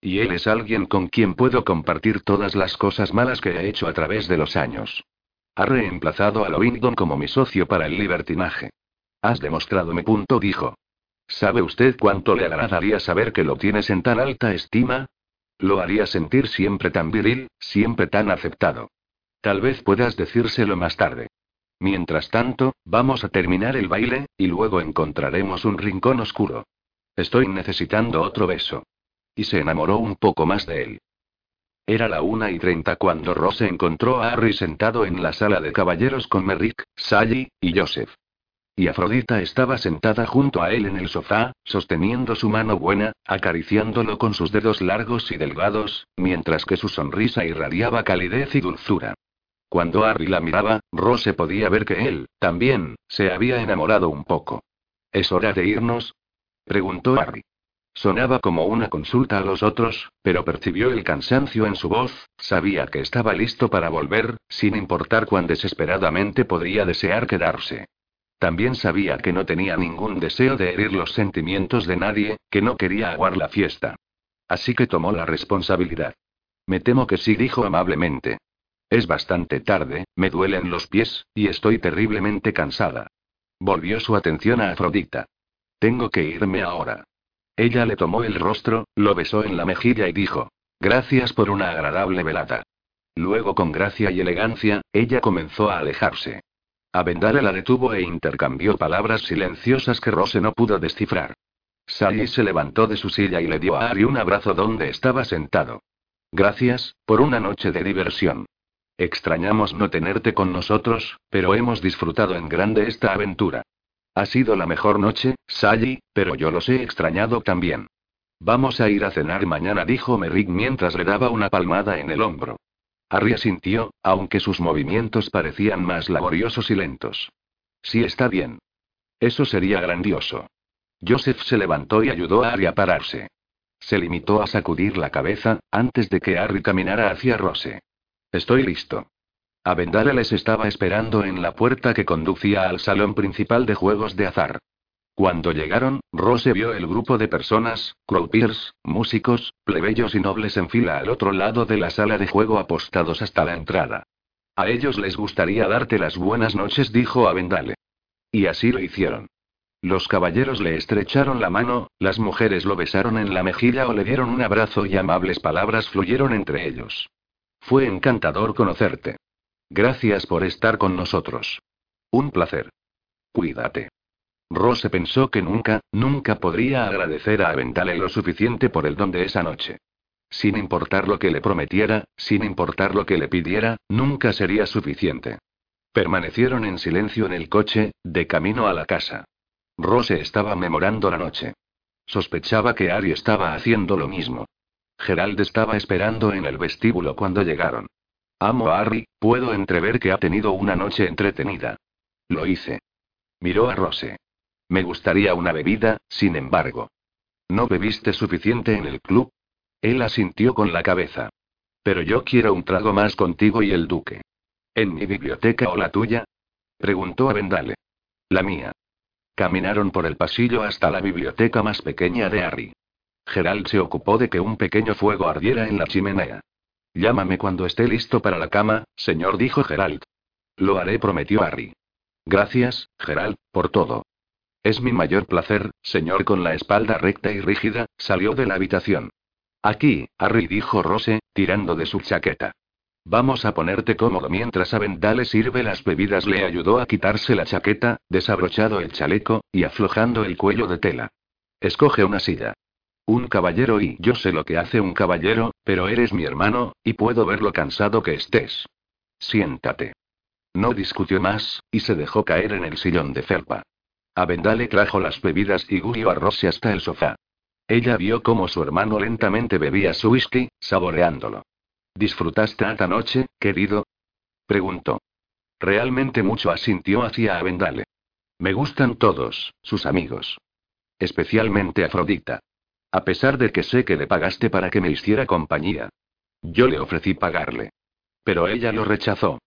Y él es alguien con quien puedo compartir todas las cosas malas que he hecho a través de los años. Ha reemplazado a Lowington como mi socio para el libertinaje. Has demostrado mi punto, dijo. ¿Sabe usted cuánto le agradaría saber que lo tienes en tan alta estima? Lo haría sentir siempre tan viril, siempre tan aceptado. Tal vez puedas decírselo más tarde. Mientras tanto, vamos a terminar el baile, y luego encontraremos un rincón oscuro. Estoy necesitando otro beso. Y se enamoró un poco más de él. Era la una y treinta cuando Rose encontró a Harry sentado en la sala de caballeros con Merrick, Sally, y Joseph. Y Afrodita estaba sentada junto a él en el sofá, sosteniendo su mano buena, acariciándolo con sus dedos largos y delgados, mientras que su sonrisa irradiaba calidez y dulzura. Cuando Harry la miraba, Rose podía ver que él, también, se había enamorado un poco. ¿Es hora de irnos? preguntó Harry. Sonaba como una consulta a los otros, pero percibió el cansancio en su voz, sabía que estaba listo para volver, sin importar cuán desesperadamente podría desear quedarse. También sabía que no tenía ningún deseo de herir los sentimientos de nadie, que no quería aguar la fiesta. Así que tomó la responsabilidad. Me temo que sí, dijo amablemente. Es bastante tarde, me duelen los pies, y estoy terriblemente cansada. Volvió su atención a Afrodita. Tengo que irme ahora. Ella le tomó el rostro, lo besó en la mejilla y dijo, Gracias por una agradable velada. Luego con gracia y elegancia, ella comenzó a alejarse. Avendale la detuvo e intercambió palabras silenciosas que Rose no pudo descifrar. Sally se levantó de su silla y le dio a Ari un abrazo donde estaba sentado. Gracias, por una noche de diversión. Extrañamos no tenerte con nosotros, pero hemos disfrutado en grande esta aventura. Ha sido la mejor noche, Sally, pero yo los he extrañado también. Vamos a ir a cenar mañana, dijo Merrick mientras le daba una palmada en el hombro. Harry asintió, aunque sus movimientos parecían más laboriosos y lentos. Sí está bien. Eso sería grandioso. Joseph se levantó y ayudó a Harry a pararse. Se limitó a sacudir la cabeza, antes de que Harry caminara hacia Rose. Estoy listo. Avendale les estaba esperando en la puerta que conducía al salón principal de juegos de azar. Cuando llegaron, Rose vio el grupo de personas, croupiers, músicos, plebeyos y nobles en fila al otro lado de la sala de juego apostados hasta la entrada. A ellos les gustaría darte las buenas noches, dijo Avendale. Y así lo hicieron. Los caballeros le estrecharon la mano, las mujeres lo besaron en la mejilla o le dieron un abrazo y amables palabras fluyeron entre ellos. Fue encantador conocerte. Gracias por estar con nosotros. Un placer. Cuídate. Rose pensó que nunca, nunca podría agradecer a Aventale lo suficiente por el don de esa noche. Sin importar lo que le prometiera, sin importar lo que le pidiera, nunca sería suficiente. Permanecieron en silencio en el coche, de camino a la casa. Rose estaba memorando la noche. Sospechaba que Ari estaba haciendo lo mismo. Gerald estaba esperando en el vestíbulo cuando llegaron. Amo a Harry, puedo entrever que ha tenido una noche entretenida. Lo hice. Miró a Rose. Me gustaría una bebida, sin embargo. ¿No bebiste suficiente en el club? Él asintió con la cabeza. Pero yo quiero un trago más contigo y el duque. ¿En mi biblioteca o la tuya? Preguntó a Vendale. La mía. Caminaron por el pasillo hasta la biblioteca más pequeña de Harry. Gerald se ocupó de que un pequeño fuego ardiera en la chimenea. Llámame cuando esté listo para la cama, señor, dijo Gerald. Lo haré, prometió Harry. Gracias, Gerald, por todo. Es mi mayor placer, señor, con la espalda recta y rígida, salió de la habitación. Aquí, Harry dijo Rose, tirando de su chaqueta. Vamos a ponerte cómodo mientras Avendale sirve las bebidas. Le ayudó a quitarse la chaqueta, desabrochado el chaleco, y aflojando el cuello de tela. Escoge una silla. Un caballero y yo sé lo que hace un caballero, pero eres mi hermano, y puedo ver lo cansado que estés. Siéntate. No discutió más, y se dejó caer en el sillón de felpa. Avendale trajo las bebidas y guió a hasta el sofá. Ella vio cómo su hermano lentamente bebía su whisky, saboreándolo. ¿Disfrutaste esta noche, querido? preguntó. Realmente mucho asintió hacia Avendale. Me gustan todos, sus amigos. Especialmente Afrodita. A pesar de que sé que le pagaste para que me hiciera compañía. Yo le ofrecí pagarle. Pero ella lo rechazó.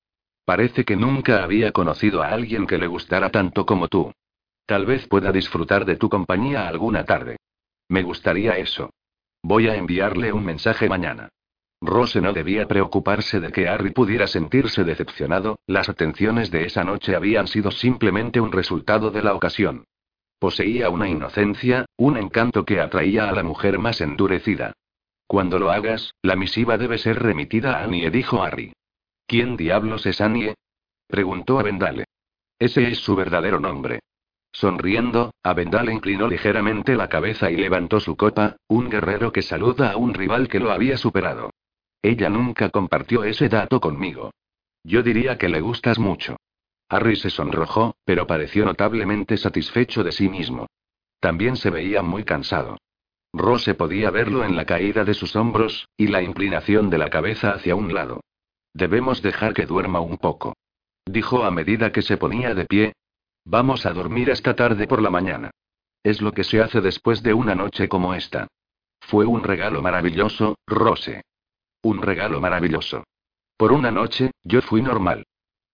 Parece que nunca había conocido a alguien que le gustara tanto como tú. Tal vez pueda disfrutar de tu compañía alguna tarde. Me gustaría eso. Voy a enviarle un mensaje mañana. Rose no debía preocuparse de que Harry pudiera sentirse decepcionado, las atenciones de esa noche habían sido simplemente un resultado de la ocasión. Poseía una inocencia, un encanto que atraía a la mujer más endurecida. Cuando lo hagas, la misiva debe ser remitida a Annie, dijo Harry. ¿Quién diablos es Annie? preguntó Avendale. Ese es su verdadero nombre. Sonriendo, Avendale inclinó ligeramente la cabeza y levantó su copa, un guerrero que saluda a un rival que lo había superado. Ella nunca compartió ese dato conmigo. Yo diría que le gustas mucho. Harry se sonrojó, pero pareció notablemente satisfecho de sí mismo. También se veía muy cansado. Rose podía verlo en la caída de sus hombros, y la inclinación de la cabeza hacia un lado. Debemos dejar que duerma un poco. Dijo a medida que se ponía de pie. Vamos a dormir esta tarde por la mañana. Es lo que se hace después de una noche como esta. Fue un regalo maravilloso, Rose. Un regalo maravilloso. Por una noche, yo fui normal.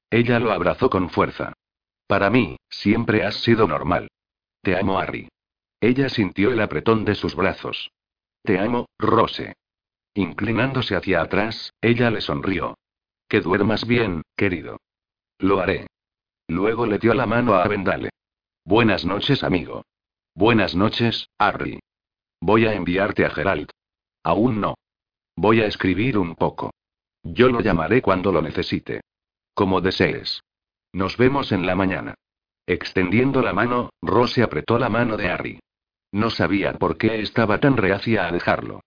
Ella lo abrazó con fuerza. Para mí, siempre has sido normal. Te amo, Harry. Ella sintió el apretón de sus brazos. Te amo, Rose. Inclinándose hacia atrás, ella le sonrió. Que duermas bien, querido. Lo haré. Luego le dio la mano a Avendale. Buenas noches, amigo. Buenas noches, Harry. Voy a enviarte a Gerald. Aún no. Voy a escribir un poco. Yo lo llamaré cuando lo necesite. Como desees. Nos vemos en la mañana. Extendiendo la mano, Rose apretó la mano de Harry. No sabía por qué estaba tan reacia a dejarlo.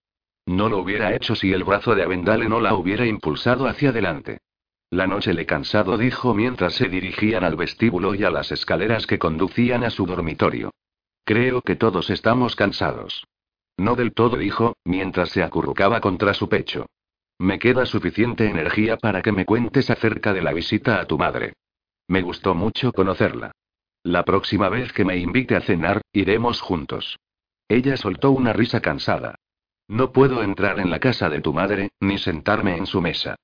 No lo hubiera hecho si el brazo de Avendale no la hubiera impulsado hacia adelante. La noche le cansado dijo mientras se dirigían al vestíbulo y a las escaleras que conducían a su dormitorio. Creo que todos estamos cansados. No del todo dijo, mientras se acurrucaba contra su pecho. Me queda suficiente energía para que me cuentes acerca de la visita a tu madre. Me gustó mucho conocerla. La próxima vez que me invite a cenar, iremos juntos. Ella soltó una risa cansada. No puedo entrar en la casa de tu madre, ni sentarme en su mesa.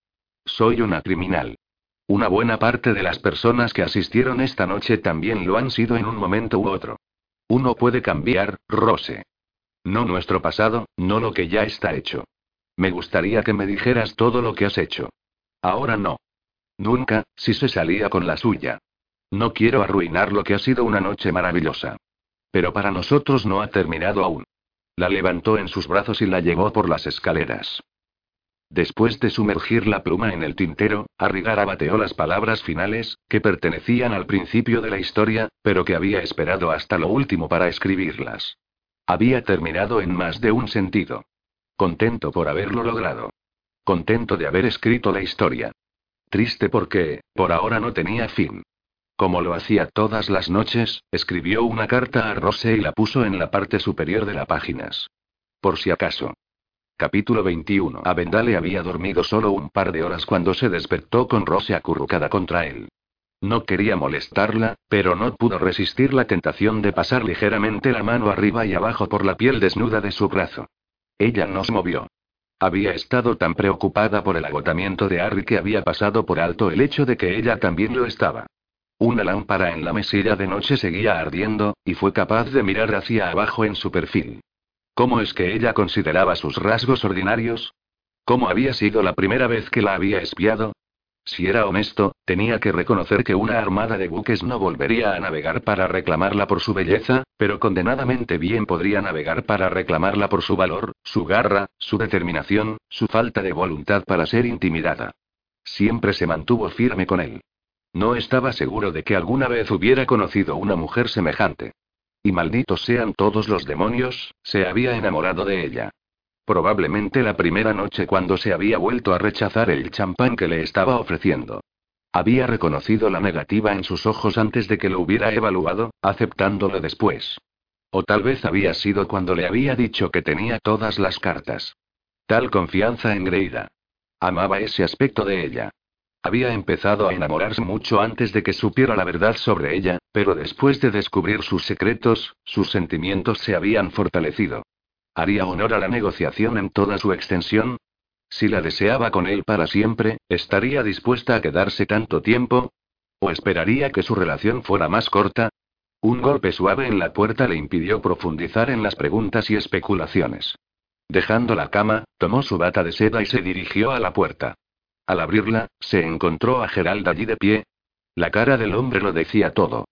Soy una criminal. Una buena parte de las personas que asistieron esta noche también lo han sido en un momento u otro. Uno puede cambiar, Rose. No nuestro pasado, no lo que ya está hecho. Me gustaría que me dijeras todo lo que has hecho. Ahora no. Nunca, si se salía con la suya. No quiero arruinar lo que ha sido una noche maravillosa. Pero para nosotros no ha terminado aún. La levantó en sus brazos y la llevó por las escaleras. Después de sumergir la pluma en el tintero, Arrigara bateó las palabras finales, que pertenecían al principio de la historia, pero que había esperado hasta lo último para escribirlas. Había terminado en más de un sentido. Contento por haberlo logrado. Contento de haber escrito la historia. Triste porque, por ahora no tenía fin. Como lo hacía todas las noches, escribió una carta a Rose y la puso en la parte superior de las páginas. Por si acaso. Capítulo 21. Avendale había dormido solo un par de horas cuando se despertó con Rose acurrucada contra él. No quería molestarla, pero no pudo resistir la tentación de pasar ligeramente la mano arriba y abajo por la piel desnuda de su brazo. Ella no se movió. Había estado tan preocupada por el agotamiento de Harry que había pasado por alto el hecho de que ella también lo estaba. Una lámpara en la mesilla de noche seguía ardiendo, y fue capaz de mirar hacia abajo en su perfil. ¿Cómo es que ella consideraba sus rasgos ordinarios? ¿Cómo había sido la primera vez que la había espiado? Si era honesto, tenía que reconocer que una armada de buques no volvería a navegar para reclamarla por su belleza, pero condenadamente bien podría navegar para reclamarla por su valor, su garra, su determinación, su falta de voluntad para ser intimidada. Siempre se mantuvo firme con él. No estaba seguro de que alguna vez hubiera conocido una mujer semejante. Y malditos sean todos los demonios, se había enamorado de ella. Probablemente la primera noche cuando se había vuelto a rechazar el champán que le estaba ofreciendo. Había reconocido la negativa en sus ojos antes de que lo hubiera evaluado, aceptándolo después. O tal vez había sido cuando le había dicho que tenía todas las cartas. Tal confianza engreída. Amaba ese aspecto de ella. Había empezado a enamorarse mucho antes de que supiera la verdad sobre ella, pero después de descubrir sus secretos, sus sentimientos se habían fortalecido. ¿Haría honor a la negociación en toda su extensión? Si la deseaba con él para siempre, ¿estaría dispuesta a quedarse tanto tiempo? ¿O esperaría que su relación fuera más corta? Un golpe suave en la puerta le impidió profundizar en las preguntas y especulaciones. Dejando la cama, tomó su bata de seda y se dirigió a la puerta. Al abrirla, se encontró a Gerald allí de pie. La cara del hombre lo decía todo.